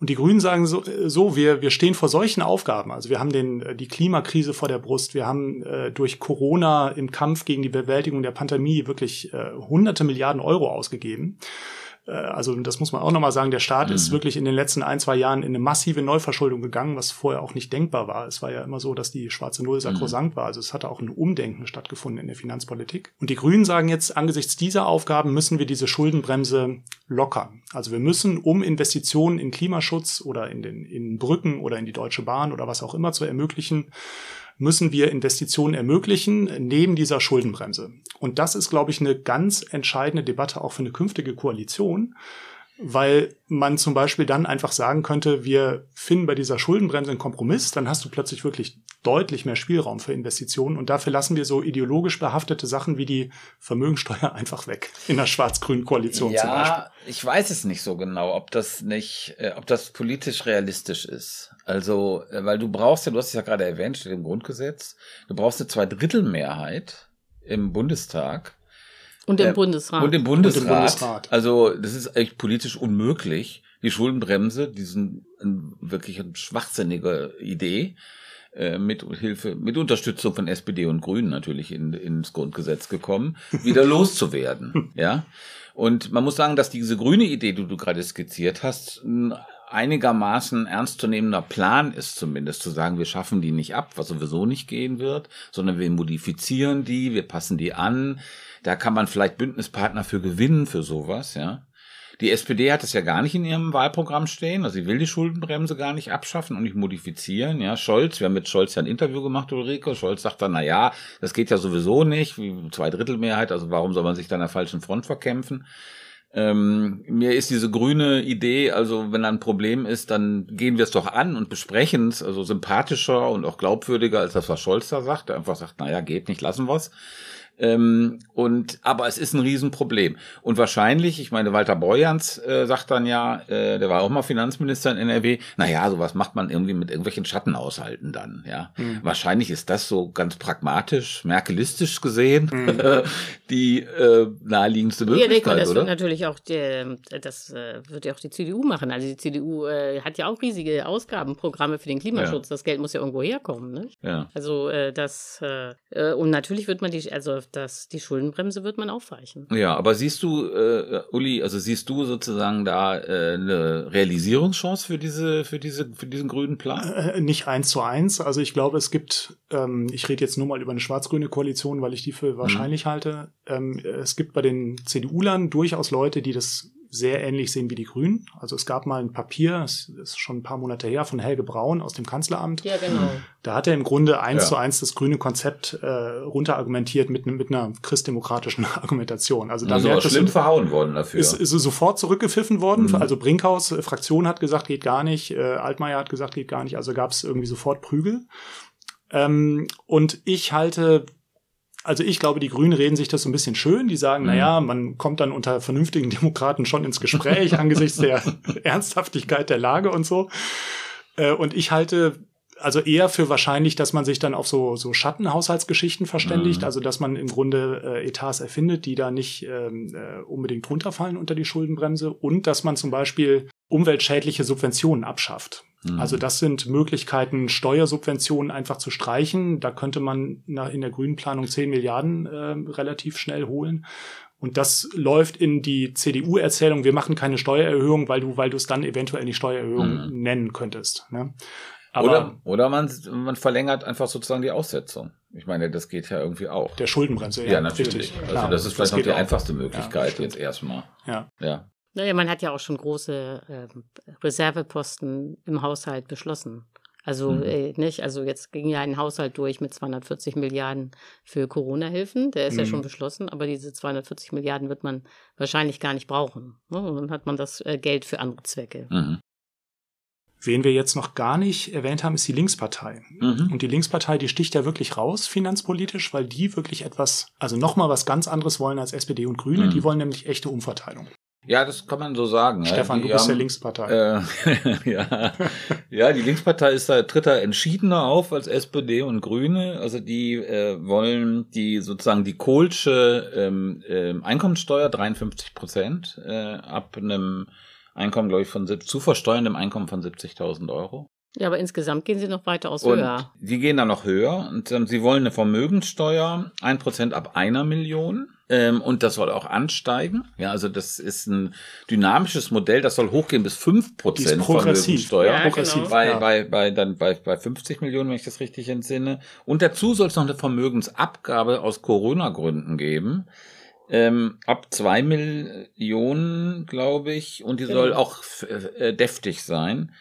Speaker 5: Und die Grünen sagen so, so wir, wir stehen vor solchen Aufgaben. Also wir haben den, äh, die Klimakrise vor der Brust. Wir haben äh, durch Corona im Kampf gegen die Bewältigung der Pandemie wirklich äh, hunderte Milliarden Euro ausgegeben. Äh, also das muss man auch nochmal sagen, der Staat mhm. ist wirklich in den letzten ein, zwei Jahren in eine massive Neuverschuldung gegangen, was vorher auch nicht denkbar war. Es war ja immer so, dass die schwarze Null sakrosankt mhm. war. Also es hatte auch ein Umdenken stattgefunden in der Finanzpolitik. Und die Grünen sagen jetzt, angesichts dieser Aufgaben müssen wir diese Schuldenbremse lockern. Also wir müssen, um Investitionen in Klimaschutz oder in den in Brücken oder in die Deutsche Bahn oder was auch immer zu ermöglichen, müssen wir Investitionen ermöglichen neben dieser Schuldenbremse. Und das ist, glaube ich, eine ganz entscheidende Debatte auch für eine künftige Koalition, weil man zum Beispiel dann einfach sagen könnte, wir finden bei dieser Schuldenbremse einen Kompromiss, dann hast du plötzlich wirklich deutlich mehr Spielraum für Investitionen und dafür lassen wir so ideologisch behaftete Sachen wie die Vermögensteuer einfach weg in der schwarz-grünen Koalition
Speaker 7: ja,
Speaker 5: zum Beispiel.
Speaker 7: Ich weiß es nicht so genau, ob das nicht, äh, ob das politisch realistisch ist. Also, äh, weil du brauchst ja, du hast es ja gerade erwähnt, steht im Grundgesetz, du brauchst eine Zweidrittelmehrheit im Bundestag
Speaker 6: und im äh, Bundesrat.
Speaker 7: Und im Bundesrat. Und im Bundesrat. Also das ist echt politisch unmöglich. Die Schuldenbremse, die sind wirklich eine schwachsinnige Idee äh, mit Hilfe, mit Unterstützung von SPD und Grünen natürlich in, ins Grundgesetz gekommen, wieder loszuwerden. Ja. Und man muss sagen, dass diese grüne Idee, die du gerade skizziert hast, ein einigermaßen ernstzunehmender Plan ist zumindest zu sagen, wir schaffen die nicht ab, was sowieso nicht gehen wird, sondern wir modifizieren die, wir passen die an, da kann man vielleicht Bündnispartner für gewinnen für sowas, ja. Die SPD hat es ja gar nicht in ihrem Wahlprogramm stehen. Also sie will die Schuldenbremse gar nicht abschaffen und nicht modifizieren. Ja, Scholz, wir haben mit Scholz ja ein Interview gemacht, Ulrike. Scholz sagt dann, na ja, das geht ja sowieso nicht, wie Zweidrittelmehrheit, also warum soll man sich dann an der falschen Front verkämpfen? Ähm, mir ist diese grüne Idee, also wenn da ein Problem ist, dann gehen wir es doch an und besprechen es, also sympathischer und auch glaubwürdiger als das, was Scholz da sagt, der einfach sagt, naja, geht nicht, lassen wir's. Ähm, und aber es ist ein Riesenproblem. Und wahrscheinlich, ich meine, Walter Borjans äh, sagt dann ja, äh, der war auch mal Finanzminister in NRW, naja, sowas macht man irgendwie mit irgendwelchen Schattenaushalten dann, ja. Mhm. Wahrscheinlich ist das so ganz pragmatisch, merkelistisch gesehen, mhm. die äh, naheliegendste Möglichkeit, ja,
Speaker 6: das
Speaker 7: oder?
Speaker 6: wird natürlich auch, die, das äh, wird ja auch die CDU machen. Also die CDU äh, hat ja auch riesige Ausgabenprogramme für den Klimaschutz. Ja. Das Geld muss ja irgendwo herkommen, ne?
Speaker 7: Ja.
Speaker 6: Also äh, das äh, äh und natürlich wird man die, also das, die Schuldenbremse wird man aufweichen.
Speaker 7: Ja, aber siehst du, äh, Uli, also siehst du sozusagen da äh, eine Realisierungschance für diese, für diese, für diesen grünen Plan?
Speaker 5: Äh, nicht eins zu eins. Also ich glaube, es gibt, ähm, ich rede jetzt nur mal über eine schwarz-grüne Koalition, weil ich die für wahrscheinlich mhm. halte. Ähm, es gibt bei den CDU-Lern durchaus Leute, die das sehr ähnlich sehen wie die Grünen. Also es gab mal ein Papier, es ist schon ein paar Monate her, von Helge Braun aus dem Kanzleramt.
Speaker 6: Ja, genau.
Speaker 5: Da hat er im Grunde eins ja. zu eins das grüne Konzept äh, runterargumentiert mit, mit einer christdemokratischen Argumentation. Also
Speaker 7: da ist schlimm verhauen worden dafür.
Speaker 5: Ist, ist sofort zurückgepfiffen worden. Mhm. Also Brinkhaus, äh, Fraktion hat gesagt, geht gar nicht. Äh, Altmaier hat gesagt, geht gar nicht. Also gab es irgendwie sofort Prügel. Ähm, und ich halte also ich glaube, die Grünen reden sich das so ein bisschen schön. Die sagen, mhm. naja, man kommt dann unter vernünftigen Demokraten schon ins Gespräch angesichts der Ernsthaftigkeit der Lage und so. Äh, und ich halte also eher für wahrscheinlich, dass man sich dann auf so, so Schattenhaushaltsgeschichten verständigt, mhm. also dass man im Grunde äh, Etats erfindet, die da nicht ähm, äh, unbedingt runterfallen unter die Schuldenbremse und dass man zum Beispiel umweltschädliche Subventionen abschafft. Mhm. Also das sind Möglichkeiten, Steuersubventionen einfach zu streichen. Da könnte man in der grünen Planung 10 Milliarden äh, relativ schnell holen. Und das läuft in die CDU-Erzählung, wir machen keine Steuererhöhung, weil du, weil du es dann eventuell nicht Steuererhöhung mhm. nennen könntest. Ne?
Speaker 7: Aber oder oder man, man verlängert einfach sozusagen die Aussetzung. Ich meine, das geht ja irgendwie auch.
Speaker 5: Der Schuldenbremse,
Speaker 7: ja. Ja, natürlich. Richtig, also das ist vielleicht das noch die auch. einfachste Möglichkeit ja, jetzt erstmal.
Speaker 5: Ja.
Speaker 7: ja.
Speaker 6: Naja, man hat ja auch schon große äh, Reserveposten im Haushalt beschlossen. Also mhm. äh, nicht, also jetzt ging ja ein Haushalt durch mit 240 Milliarden für Corona-Hilfen, der ist mhm. ja schon mhm. beschlossen, aber diese 240 Milliarden wird man wahrscheinlich gar nicht brauchen. Ne? Und dann hat man das äh, Geld für andere Zwecke.
Speaker 7: Mhm.
Speaker 5: Wen wir jetzt noch gar nicht erwähnt haben, ist die Linkspartei. Mhm. Und die Linkspartei, die sticht ja wirklich raus finanzpolitisch, weil die wirklich etwas, also nochmal was ganz anderes wollen als SPD und Grüne. Mhm. Die wollen nämlich echte Umverteilung.
Speaker 7: Ja, das kann man so sagen.
Speaker 5: Stefan,
Speaker 7: ja.
Speaker 5: du bist haben, der Linkspartei.
Speaker 7: Äh, ja. ja, die Linkspartei ist da, tritt da entschiedener auf als SPD und Grüne. Also die äh, wollen die sozusagen die Kohlsche ähm, äh, Einkommensteuer 53 Prozent äh, ab einem Einkommen, glaube ich, von zu versteuerndem Einkommen von 70.000 Euro.
Speaker 6: Ja, aber insgesamt gehen sie noch weiter aus und höher.
Speaker 7: Die gehen dann noch höher und ähm, sie wollen eine Vermögenssteuer, ein Prozent ab einer Million. Ähm, und das soll auch ansteigen. Ja, also das ist ein dynamisches Modell, das soll hochgehen bis fünf Prozent Vermögenssteuer.
Speaker 6: Ja, progressiv. Genau.
Speaker 7: Bei, bei, bei, dann bei, bei 50 Millionen, wenn ich das richtig entsinne. Und dazu soll es noch eine Vermögensabgabe aus Corona-Gründen geben. Ähm, ab zwei Millionen, glaube ich, und die genau. soll auch äh, deftig sein.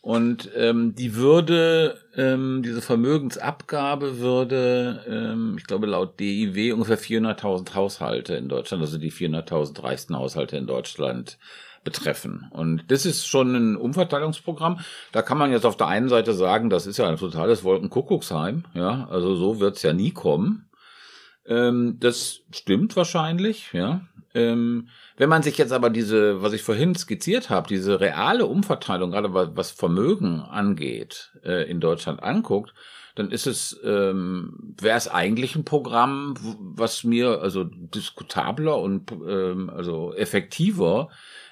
Speaker 7: Und ähm, die würde, ähm, diese Vermögensabgabe würde, ähm, ich glaube laut DIW ungefähr 400.000 Haushalte in Deutschland, also die 400.000 reichsten Haushalte in Deutschland betreffen. Und das ist schon ein Umverteilungsprogramm. Da kann man jetzt auf der einen Seite sagen, das ist ja ein totales Wolkenkuckucksheim. Ja, also so wird's ja nie kommen. Ähm, das stimmt wahrscheinlich, ja. Ähm, wenn man sich jetzt aber diese, was ich vorhin skizziert habe, diese reale Umverteilung, gerade was Vermögen angeht, äh, in Deutschland anguckt, dann ist es, ähm, wäre es eigentlich ein Programm, was mir also diskutabler und ähm, also effektiver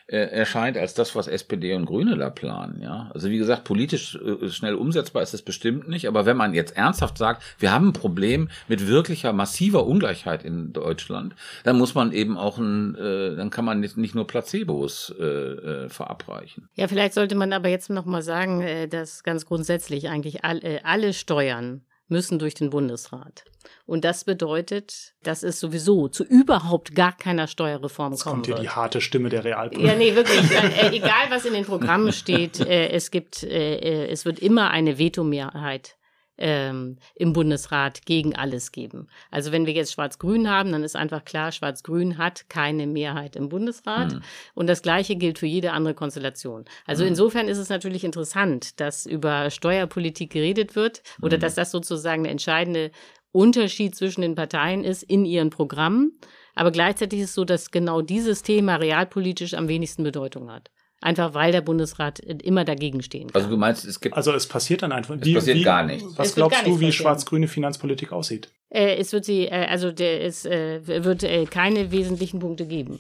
Speaker 7: äh, erscheint als das, was SPD und Grüne da planen. Ja, also wie gesagt, politisch äh, schnell umsetzbar ist es bestimmt nicht. Aber wenn man jetzt ernsthaft sagt, wir haben ein Problem mit wirklicher massiver Ungleichheit in Deutschland, dann muss man eben auch ein, äh, dann kann man nicht, nicht nur Placebos äh, äh, verabreichen.
Speaker 6: Ja, vielleicht sollte man aber jetzt noch mal sagen, äh, dass ganz grundsätzlich eigentlich all, alle Steuern müssen durch den Bundesrat. Und das bedeutet, dass es sowieso zu überhaupt gar keiner Steuerreform Jetzt kommen
Speaker 5: kommt hier
Speaker 6: wird.
Speaker 5: die harte Stimme der Realpolitik.
Speaker 6: Ja, nee, wirklich. äh, egal, was in den Programmen steht, äh, es gibt, äh, es wird immer eine Vetomehrheit ähm, im Bundesrat gegen alles geben. Also wenn wir jetzt Schwarz-Grün haben, dann ist einfach klar, Schwarz-Grün hat keine Mehrheit im Bundesrat. Mhm. Und das Gleiche gilt für jede andere Konstellation. Also mhm. insofern ist es natürlich interessant, dass über Steuerpolitik geredet wird oder mhm. dass das sozusagen eine entscheidende Unterschied zwischen den Parteien ist in ihren Programmen. Aber gleichzeitig ist es so, dass genau dieses Thema realpolitisch am wenigsten Bedeutung hat. Einfach weil der Bundesrat immer dagegen stehen kann.
Speaker 7: Also du meinst, es gibt.
Speaker 5: Also es passiert dann einfach.
Speaker 7: Es passiert gar nichts.
Speaker 5: Was glaubst
Speaker 6: gar
Speaker 5: du, wie schwarz-grüne Finanzpolitik aussieht?
Speaker 6: Äh, es wird sie, äh, also der, es äh, wird äh, keine wesentlichen Punkte geben.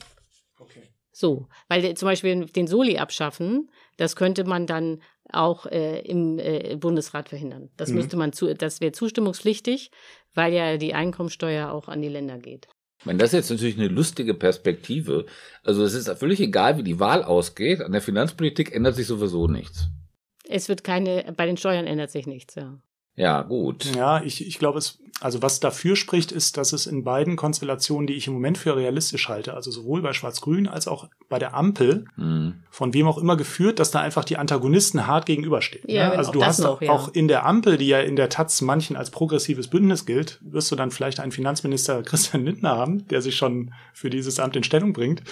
Speaker 5: Okay.
Speaker 6: So, weil zum Beispiel den Soli abschaffen, das könnte man dann auch äh, im äh, Bundesrat verhindern. Das
Speaker 5: Mhm.
Speaker 6: müsste man zu, das wäre zustimmungspflichtig, weil ja die Einkommensteuer auch an die Länder geht.
Speaker 7: Ich meine, das ist jetzt natürlich eine lustige Perspektive. Also es ist völlig egal, wie die Wahl ausgeht. An der Finanzpolitik ändert sich sowieso nichts.
Speaker 6: Es wird keine, bei den Steuern ändert sich nichts, ja.
Speaker 7: Ja, gut.
Speaker 5: Ja, ich, ich glaube, es, also was dafür spricht, ist, dass es in beiden Konstellationen, die ich im Moment für realistisch halte, also sowohl bei Schwarz-Grün als auch bei der Ampel,
Speaker 7: Hm.
Speaker 5: von wem auch immer geführt, dass da einfach die Antagonisten hart gegenüberstehen.
Speaker 6: Ja,
Speaker 5: ne? Also
Speaker 6: auch
Speaker 5: du hast
Speaker 6: noch, ja.
Speaker 5: auch in der Ampel, die ja in der Taz manchen als progressives Bündnis gilt, wirst du dann vielleicht einen Finanzminister Christian Lindner haben, der sich schon für dieses Amt in Stellung bringt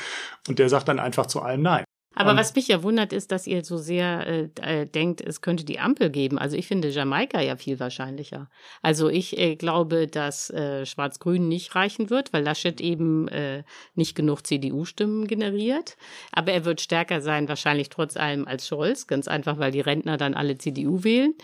Speaker 5: und der sagt dann einfach zu allem Nein.
Speaker 6: Aber
Speaker 5: Und-
Speaker 6: was mich ja wundert, ist, dass ihr so sehr äh, äh, denkt, es könnte die Ampel geben. Also ich finde Jamaika ja viel wahrscheinlicher. Also ich äh, glaube, dass äh, Schwarz-Grün nicht reichen wird, weil Laschet eben äh, nicht genug CDU-Stimmen generiert. Aber er wird stärker sein, wahrscheinlich trotz allem als Scholz, ganz einfach, weil die Rentner dann alle CDU wählen.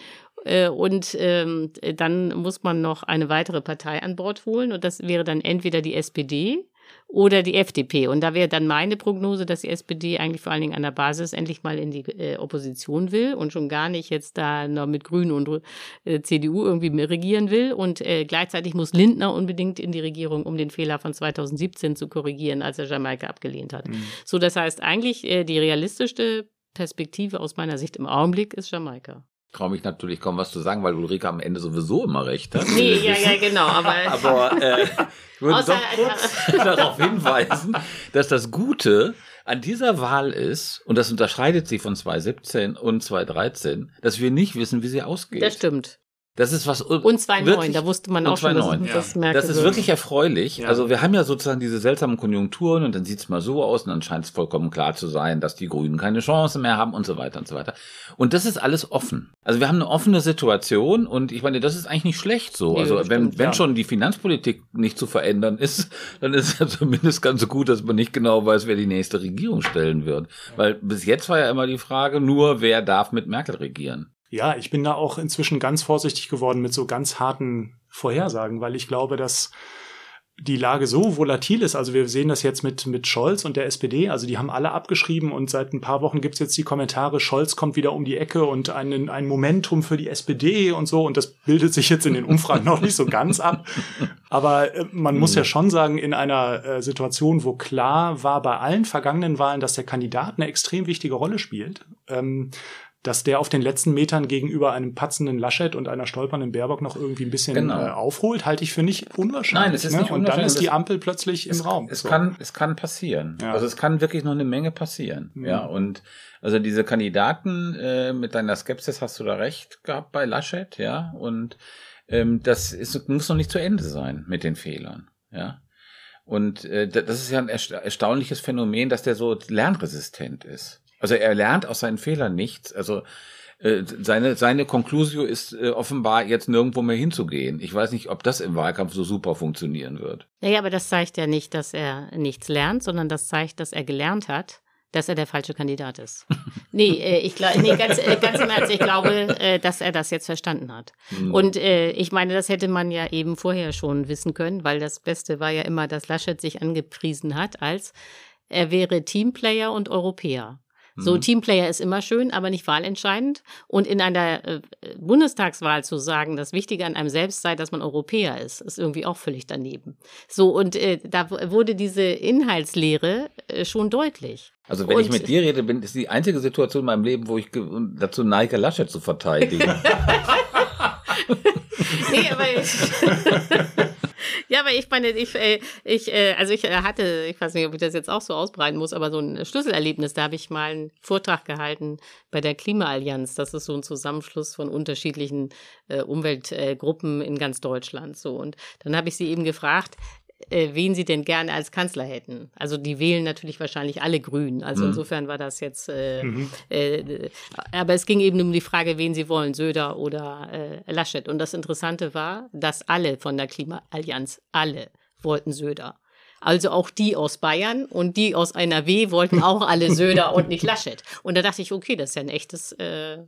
Speaker 6: Äh, Und ähm, dann muss man noch eine weitere Partei an Bord holen und das wäre dann entweder die SPD oder die FDP. Und da wäre dann meine Prognose, dass die SPD eigentlich vor allen Dingen an der Basis endlich mal in die äh, Opposition will und schon gar nicht jetzt da noch mit Grünen und äh, CDU irgendwie mehr regieren will. Und äh, gleichzeitig muss Lindner unbedingt in die Regierung, um den Fehler von 2017 zu korrigieren, als er Jamaika abgelehnt hat. So, das heißt eigentlich äh, die realistischste Perspektive aus meiner Sicht im Augenblick ist Jamaika.
Speaker 7: Traue mich natürlich kaum was zu sagen, weil Ulrike am Ende sowieso immer recht hat.
Speaker 6: Nee, ja, ja, genau. Aber,
Speaker 7: Aber äh, ich würde
Speaker 6: Außer-
Speaker 7: doch kurz darauf hinweisen, dass das Gute an dieser Wahl ist, und das unterscheidet sie von 2017 und 2013, dass wir nicht wissen, wie sie ausgeht.
Speaker 6: das stimmt.
Speaker 7: Das ist was
Speaker 6: Und 2,9,
Speaker 7: wirklich-
Speaker 6: da wusste man auch schon, dass
Speaker 7: 2,9,
Speaker 6: es
Speaker 5: ja.
Speaker 6: das Merkel
Speaker 7: Das ist wirklich erfreulich.
Speaker 5: Ja.
Speaker 7: Also wir haben ja sozusagen diese seltsamen Konjunkturen und dann sieht's mal so aus und dann scheint es vollkommen klar zu sein, dass die Grünen keine Chance mehr haben und so weiter und so weiter. Und das ist alles offen. Also wir haben eine offene Situation und ich meine, das ist eigentlich nicht schlecht so.
Speaker 6: Nee,
Speaker 7: also wenn,
Speaker 6: stimmt,
Speaker 7: wenn
Speaker 5: ja.
Speaker 7: schon die Finanzpolitik nicht zu verändern ist, dann ist es ja zumindest ganz so gut, dass man nicht genau weiß, wer die nächste Regierung stellen wird. Weil bis jetzt war ja immer die Frage nur, wer darf mit Merkel regieren.
Speaker 5: Ja, ich bin da auch inzwischen ganz vorsichtig geworden mit so ganz harten Vorhersagen, weil ich glaube, dass die Lage so volatil ist. Also wir sehen das jetzt mit, mit Scholz und der SPD. Also die haben alle abgeschrieben und seit ein paar Wochen gibt's jetzt die Kommentare, Scholz kommt wieder um die Ecke und einen, ein Momentum für die SPD und so. Und das bildet sich jetzt in den Umfragen noch nicht so ganz ab. Aber äh, man muss ja schon sagen, in einer äh, Situation, wo klar war bei allen vergangenen Wahlen, dass der Kandidat eine extrem wichtige Rolle spielt, ähm, dass der auf den letzten Metern gegenüber einem patzenden Laschet und einer stolpernden Baerbock noch irgendwie ein bisschen
Speaker 7: Genau.
Speaker 5: äh, aufholt, halte ich für nicht unwahrscheinlich.
Speaker 7: Nein, es ist
Speaker 5: ne?
Speaker 7: nicht
Speaker 5: Und dann
Speaker 7: unwahrscheinlich.
Speaker 5: ist die
Speaker 7: Es-
Speaker 5: Ampel plötzlich im Raum.
Speaker 7: Es
Speaker 5: So.
Speaker 7: kann, es kann passieren.
Speaker 5: Ja.
Speaker 7: Also es kann wirklich noch eine Menge passieren.
Speaker 5: Mhm.
Speaker 7: Ja, und also diese Kandidaten äh, mit deiner Skepsis hast du da recht gehabt bei Laschet, ja. Und ähm, das ist, muss noch nicht zu Ende sein mit den Fehlern, ja. Und äh, da- das ist ja ein ersta- erstaunliches Phänomen, dass der so lernresistent ist. Also er lernt aus seinen Fehlern nichts. Also äh, seine, seine Conclusio ist äh, offenbar jetzt nirgendwo mehr hinzugehen. Ich weiß nicht, ob das im Wahlkampf so super funktionieren wird.
Speaker 6: Naja, aber das zeigt ja nicht, dass er nichts lernt, sondern das zeigt, dass er gelernt hat, dass er der falsche Kandidat ist. nee, äh, ich glaube, nee, ganz, äh, ganz im Ernst, ich glaube, äh, dass er das jetzt verstanden hat.
Speaker 7: Hm.
Speaker 6: Und äh, ich meine, das hätte man ja eben vorher schon wissen können, weil das Beste war ja immer, dass Laschet sich angepriesen hat als er wäre Teamplayer und Europäer. So,
Speaker 7: Mhm.
Speaker 6: Teamplayer ist immer schön, aber nicht wahlentscheidend. Und in einer äh, Bundestagswahl zu sagen, das Wichtige an einem selbst sei, dass man Europäer ist, ist irgendwie auch völlig daneben. So, und äh, da wurde diese Inhaltslehre äh, schon deutlich.
Speaker 7: Also wenn ich
Speaker 6: Und-
Speaker 7: mit dir rede, bin ist die einzige Situation in meinem Leben, wo ich dazu neige, Laschet zu verteidigen.
Speaker 6: Nee, aber ich, aber ich meine, ich, äh, ich, äh, also ich äh, hatte, ich weiß nicht, ob ich das jetzt auch so ausbreiten muss, aber so ein Schlüsselerlebnis, da habe ich mal einen Vortrag gehalten bei der Klimaallianz. Das ist so ein Zusammenschluss von unterschiedlichen Umweltgruppen in ganz Deutschland. So und dann habe ich sie eben gefragt. Äh, wen sie denn gerne als Kanzler hätten. Also die wählen natürlich wahrscheinlich alle Grünen. Also
Speaker 7: Mhm.
Speaker 6: insofern war das jetzt, äh, äh, aber es ging eben um die Frage, wen sie wollen, Söder oder äh, Laschet. Und das Interessante war, dass alle von der Klimaallianz, alle wollten Söder. Also auch die aus Bayern und die aus NRW wollten auch alle Söder und nicht Laschet. Und da dachte ich, okay, das ist ja ein echtes, äh,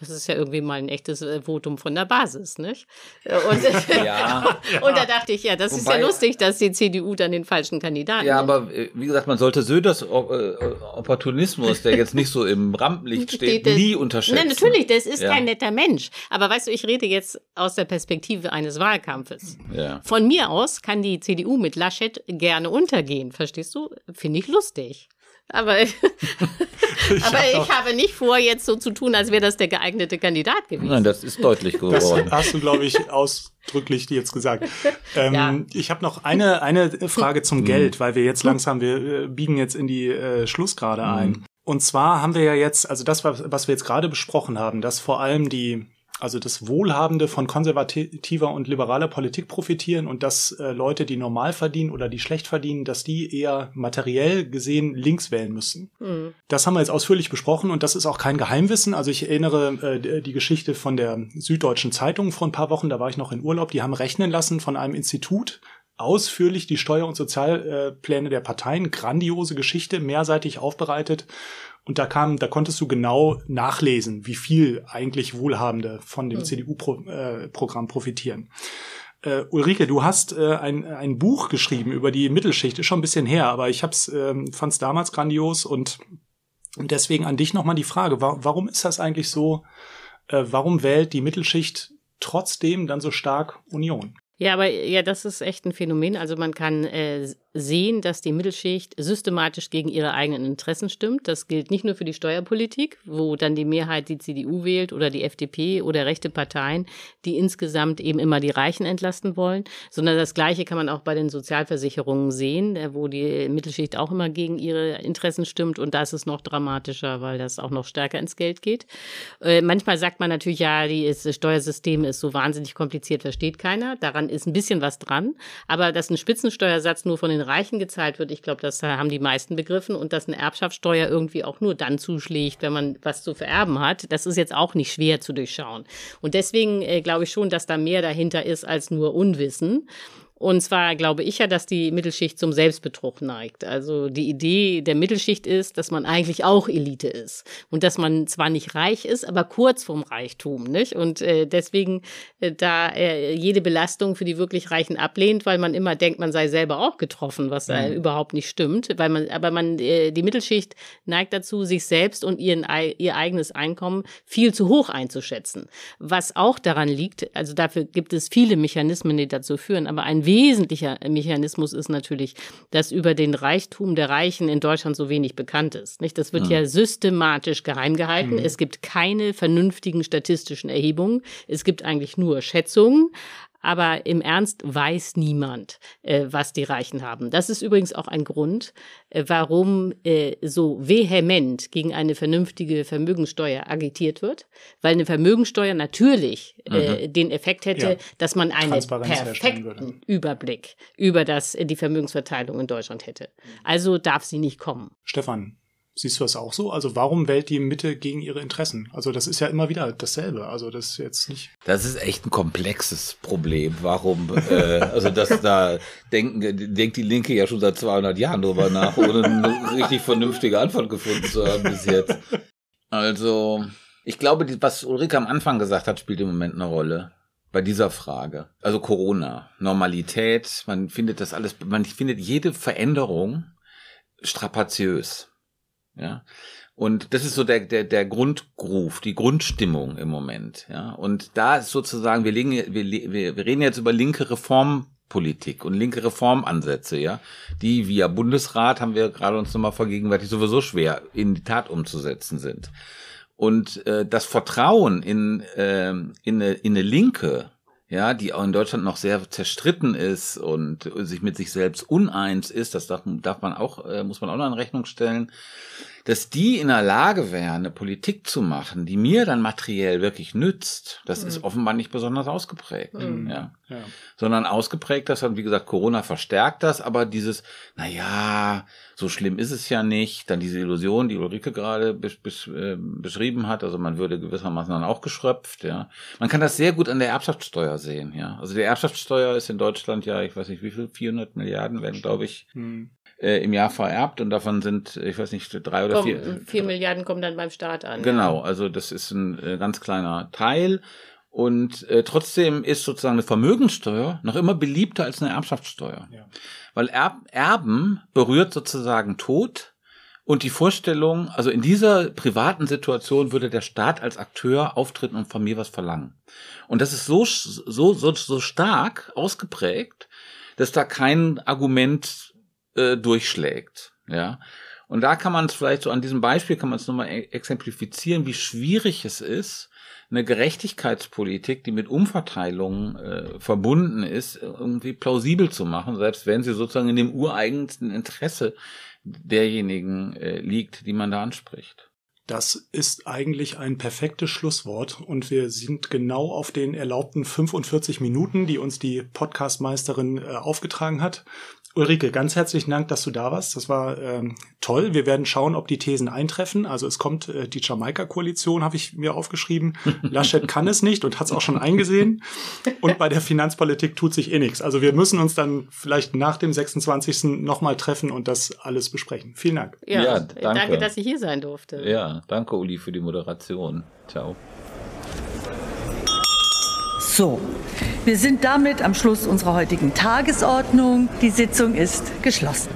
Speaker 6: das ist ja irgendwie mal ein echtes äh, Votum von der Basis, nicht? Äh, Und,
Speaker 7: Ja.
Speaker 6: und da dachte ich, ja, das ist
Speaker 7: Wobei-
Speaker 6: ja lustig, dass die CDU dann den falschen Kandidaten
Speaker 7: Ja,
Speaker 6: nimmt.
Speaker 7: aber äh, wie gesagt, man sollte Söders Opportunismus, der jetzt nicht so im Rampenlicht steht,
Speaker 6: Steht-
Speaker 7: nie unterschätzen.
Speaker 6: Nein, natürlich, das ist
Speaker 7: Ja.
Speaker 6: kein netter Mensch. Aber weißt du, ich rede jetzt aus der Perspektive eines Wahlkampfes.
Speaker 7: Ja.
Speaker 6: Von mir aus kann die CDU mit Laschet gerne untergehen, verstehst du? Finde ich lustig. Aber, aber ich habe nicht vor, jetzt so zu tun, als wäre das der geeignete Kandidat gewesen.
Speaker 7: Nein, das ist deutlich
Speaker 5: Das
Speaker 7: geworden.
Speaker 5: hast du, glaube ich, ausdrücklich jetzt gesagt. Ähm,
Speaker 6: Ja.
Speaker 5: Ich habe noch eine, eine Frage zum Geld, weil wir jetzt langsam, wir äh, biegen jetzt in die äh, Schlussgrade ein. Und zwar haben wir ja jetzt, also das, was wir jetzt gerade besprochen haben, dass vor allem die, also das Wohlhabende von konservativer und liberaler Politik profitieren und dass äh, Leute, die normal verdienen oder die schlecht verdienen, dass die eher materiell gesehen links wählen müssen. Das haben wir jetzt ausführlich besprochen und das ist auch kein Geheimwissen. Also ich erinnere äh, die Geschichte von der Süddeutschen Zeitung vor ein paar Wochen, da war ich noch in Urlaub, die haben rechnen lassen von einem Institut ausführlich die Steuer- und Sozialpläne der Parteien, grandiose Geschichte, mehrseitig aufbereitet. Und da kam, da konntest du genau nachlesen, wie viel eigentlich Wohlhabende von dem CDU-Programm profitieren. Äh, Ulrike, du hast äh, ein, ein Buch geschrieben über die Mittelschicht, ist schon ein bisschen her, aber ich hab's, ähm, fand es damals grandios und, und deswegen an dich nochmal die Frage, wa warum ist das eigentlich so, äh, warum wählt die Mittelschicht trotzdem dann so stark Union?
Speaker 6: Ja, aber ja, das ist echt ein Phänomen. Also man kann äh, sehen, dass die Mittelschicht systematisch gegen ihre eigenen Interessen stimmt. Das gilt nicht nur für die Steuerpolitik, wo dann die Mehrheit die CDU wählt oder die FDP oder rechte Parteien, die insgesamt eben immer die Reichen entlasten wollen, sondern das Gleiche kann man auch bei den Sozialversicherungen sehen, äh, wo die Mittelschicht auch immer gegen ihre Interessen stimmt. Und da ist es noch dramatischer, weil das auch noch stärker ins Geld geht. Äh, manchmal sagt man natürlich, ja, die das Steuersystem ist so wahnsinnig kompliziert, versteht keiner. Daran ist ein bisschen was dran. Aber dass ein Spitzensteuersatz nur von den Reichen gezahlt wird, ich glaube, das haben die meisten begriffen. Und dass eine Erbschaftssteuer irgendwie auch nur dann zuschlägt, wenn man was zu vererben hat, das ist jetzt auch nicht schwer zu durchschauen. Und deswegen äh, glaube ich schon, dass da mehr dahinter ist als nur Unwissen. Und zwar glaube ich ja, dass die Mittelschicht zum Selbstbetrug neigt. Also die Idee der Mittelschicht ist, dass man eigentlich auch Elite ist und dass man zwar nicht reich ist, aber kurz vorm Reichtum, nicht? Und äh, deswegen äh, da äh, jede Belastung für die wirklich Reichen ablehnt, weil man immer denkt, man sei selber auch getroffen, was äh, überhaupt nicht stimmt. Weil man, aber man äh, die Mittelschicht neigt dazu, sich selbst und ihren ihr eigenes Einkommen viel zu hoch einzuschätzen. Was auch daran liegt, also dafür gibt es viele Mechanismen, die dazu führen, aber ein wesentlicher Mechanismus ist natürlich, dass über den Reichtum der Reichen in Deutschland so wenig bekannt ist. Nicht? Das wird ja systematisch geheim gehalten. Es gibt keine vernünftigen statistischen Erhebungen. Es gibt eigentlich nur Schätzungen. Aber im Ernst weiß niemand, äh, was die Reichen haben. Das ist übrigens auch ein Grund, äh, warum äh, so vehement gegen eine vernünftige Vermögenssteuer agitiert wird. Weil eine Vermögenssteuer natürlich äh, den Effekt hätte,
Speaker 5: Ja.
Speaker 6: dass man einen perfekten Überblick über das, die Vermögensverteilung in Deutschland hätte. Also darf sie nicht kommen.
Speaker 5: Stefan, siehst du das auch so? Also warum wählt die Mitte gegen ihre Interessen? Also das ist ja immer wieder dasselbe. Also das ist jetzt nicht.
Speaker 7: Das ist echt ein komplexes Problem. Warum? Äh, also das da denken, denkt die Linke ja schon seit 200 Jahren drüber nach, ohne eine richtig vernünftige Antwort gefunden zu haben bis jetzt. Also ich glaube, was Ulrike am Anfang gesagt hat, spielt im Moment eine Rolle bei dieser Frage. Also Corona, Normalität, man findet das alles, man findet jede Veränderung strapaziös. Ja. Und das ist so der, der, der Grundgroove, die Grundstimmung im Moment. Ja. Und da ist sozusagen, wir, legen, wir, wir, wir reden jetzt über linke Reformpolitik und linke Reformansätze, ja, die via Bundesrat, haben wir gerade uns nochmal vergegenwärtigt, sowieso schwer in die Tat umzusetzen sind. Und äh, das Vertrauen in, ähm, in, eine, in eine Linke, ja, die auch in Deutschland noch sehr zerstritten ist und sich mit sich selbst uneins ist, das darf, darf man auch, äh, muss man auch noch in Rechnung stellen. Dass die in der Lage wären, eine Politik zu machen, die mir dann materiell wirklich nützt, das mhm. ist offenbar nicht besonders ausgeprägt. Mhm. Ja. ja. Sondern ausgeprägt, das hat, wie gesagt, Corona verstärkt das, aber dieses, na ja, so schlimm ist es ja nicht, dann diese Illusion, die Ulrike gerade besch besch äh, beschrieben hat, also man würde gewissermaßen dann auch geschröpft, ja. Man kann das sehr gut an der Erbschaftssteuer sehen, ja. Also die Erbschaftssteuer ist in Deutschland ja, ich weiß nicht wie viel, 400 Milliarden werden, glaube ich, mhm äh, im Jahr vererbt und davon sind, ich weiß nicht, drei oder
Speaker 6: Komm,
Speaker 7: vier.
Speaker 6: Vier Milliarden kommen dann beim Staat an.
Speaker 7: Genau, also das ist ein äh, ganz kleiner Teil. Und äh, trotzdem ist sozusagen eine Vermögenssteuer noch immer beliebter als eine Erbschaftssteuer. Ja. Weil Erb Erben berührt sozusagen Tod. Und die Vorstellung, also in dieser privaten Situation würde der Staat als Akteur auftreten und von mir was verlangen. Und das ist so, so, so, so stark ausgeprägt, dass da kein Argument äh, durchschlägt. Ja. Und da kann man es vielleicht so an diesem Beispiel kann man es nochmal e-, exemplifizieren, wie schwierig es ist, eine Gerechtigkeitspolitik, die mit Umverteilung äh, verbunden ist, irgendwie plausibel zu machen, selbst wenn sie sozusagen in dem ureigensten Interesse derjenigen äh, liegt, die man da anspricht.
Speaker 5: Das ist eigentlich ein perfektes Schlusswort und wir sind genau auf den erlaubten 45 Minuten, die uns die Podcastmeisterin äh, aufgetragen hat. Ulrike, ganz herzlichen Dank, dass du da warst. Das war ähm, toll. Wir werden schauen, ob die Thesen eintreffen. Also es kommt äh, die Jamaika-Koalition, habe ich mir aufgeschrieben. Laschet kann es nicht und hat es auch schon eingesehen. Und bei der Finanzpolitik tut sich eh nichts. Also wir müssen uns dann vielleicht nach dem 26. nochmal treffen und das alles besprechen. Vielen Dank.
Speaker 6: Ja, ja danke. danke, dass ich hier sein durfte.
Speaker 7: Ja, danke Uli für die Moderation. Ciao.
Speaker 2: So, wir sind damit am Schluss unserer heutigen Tagesordnung. Die Sitzung ist geschlossen.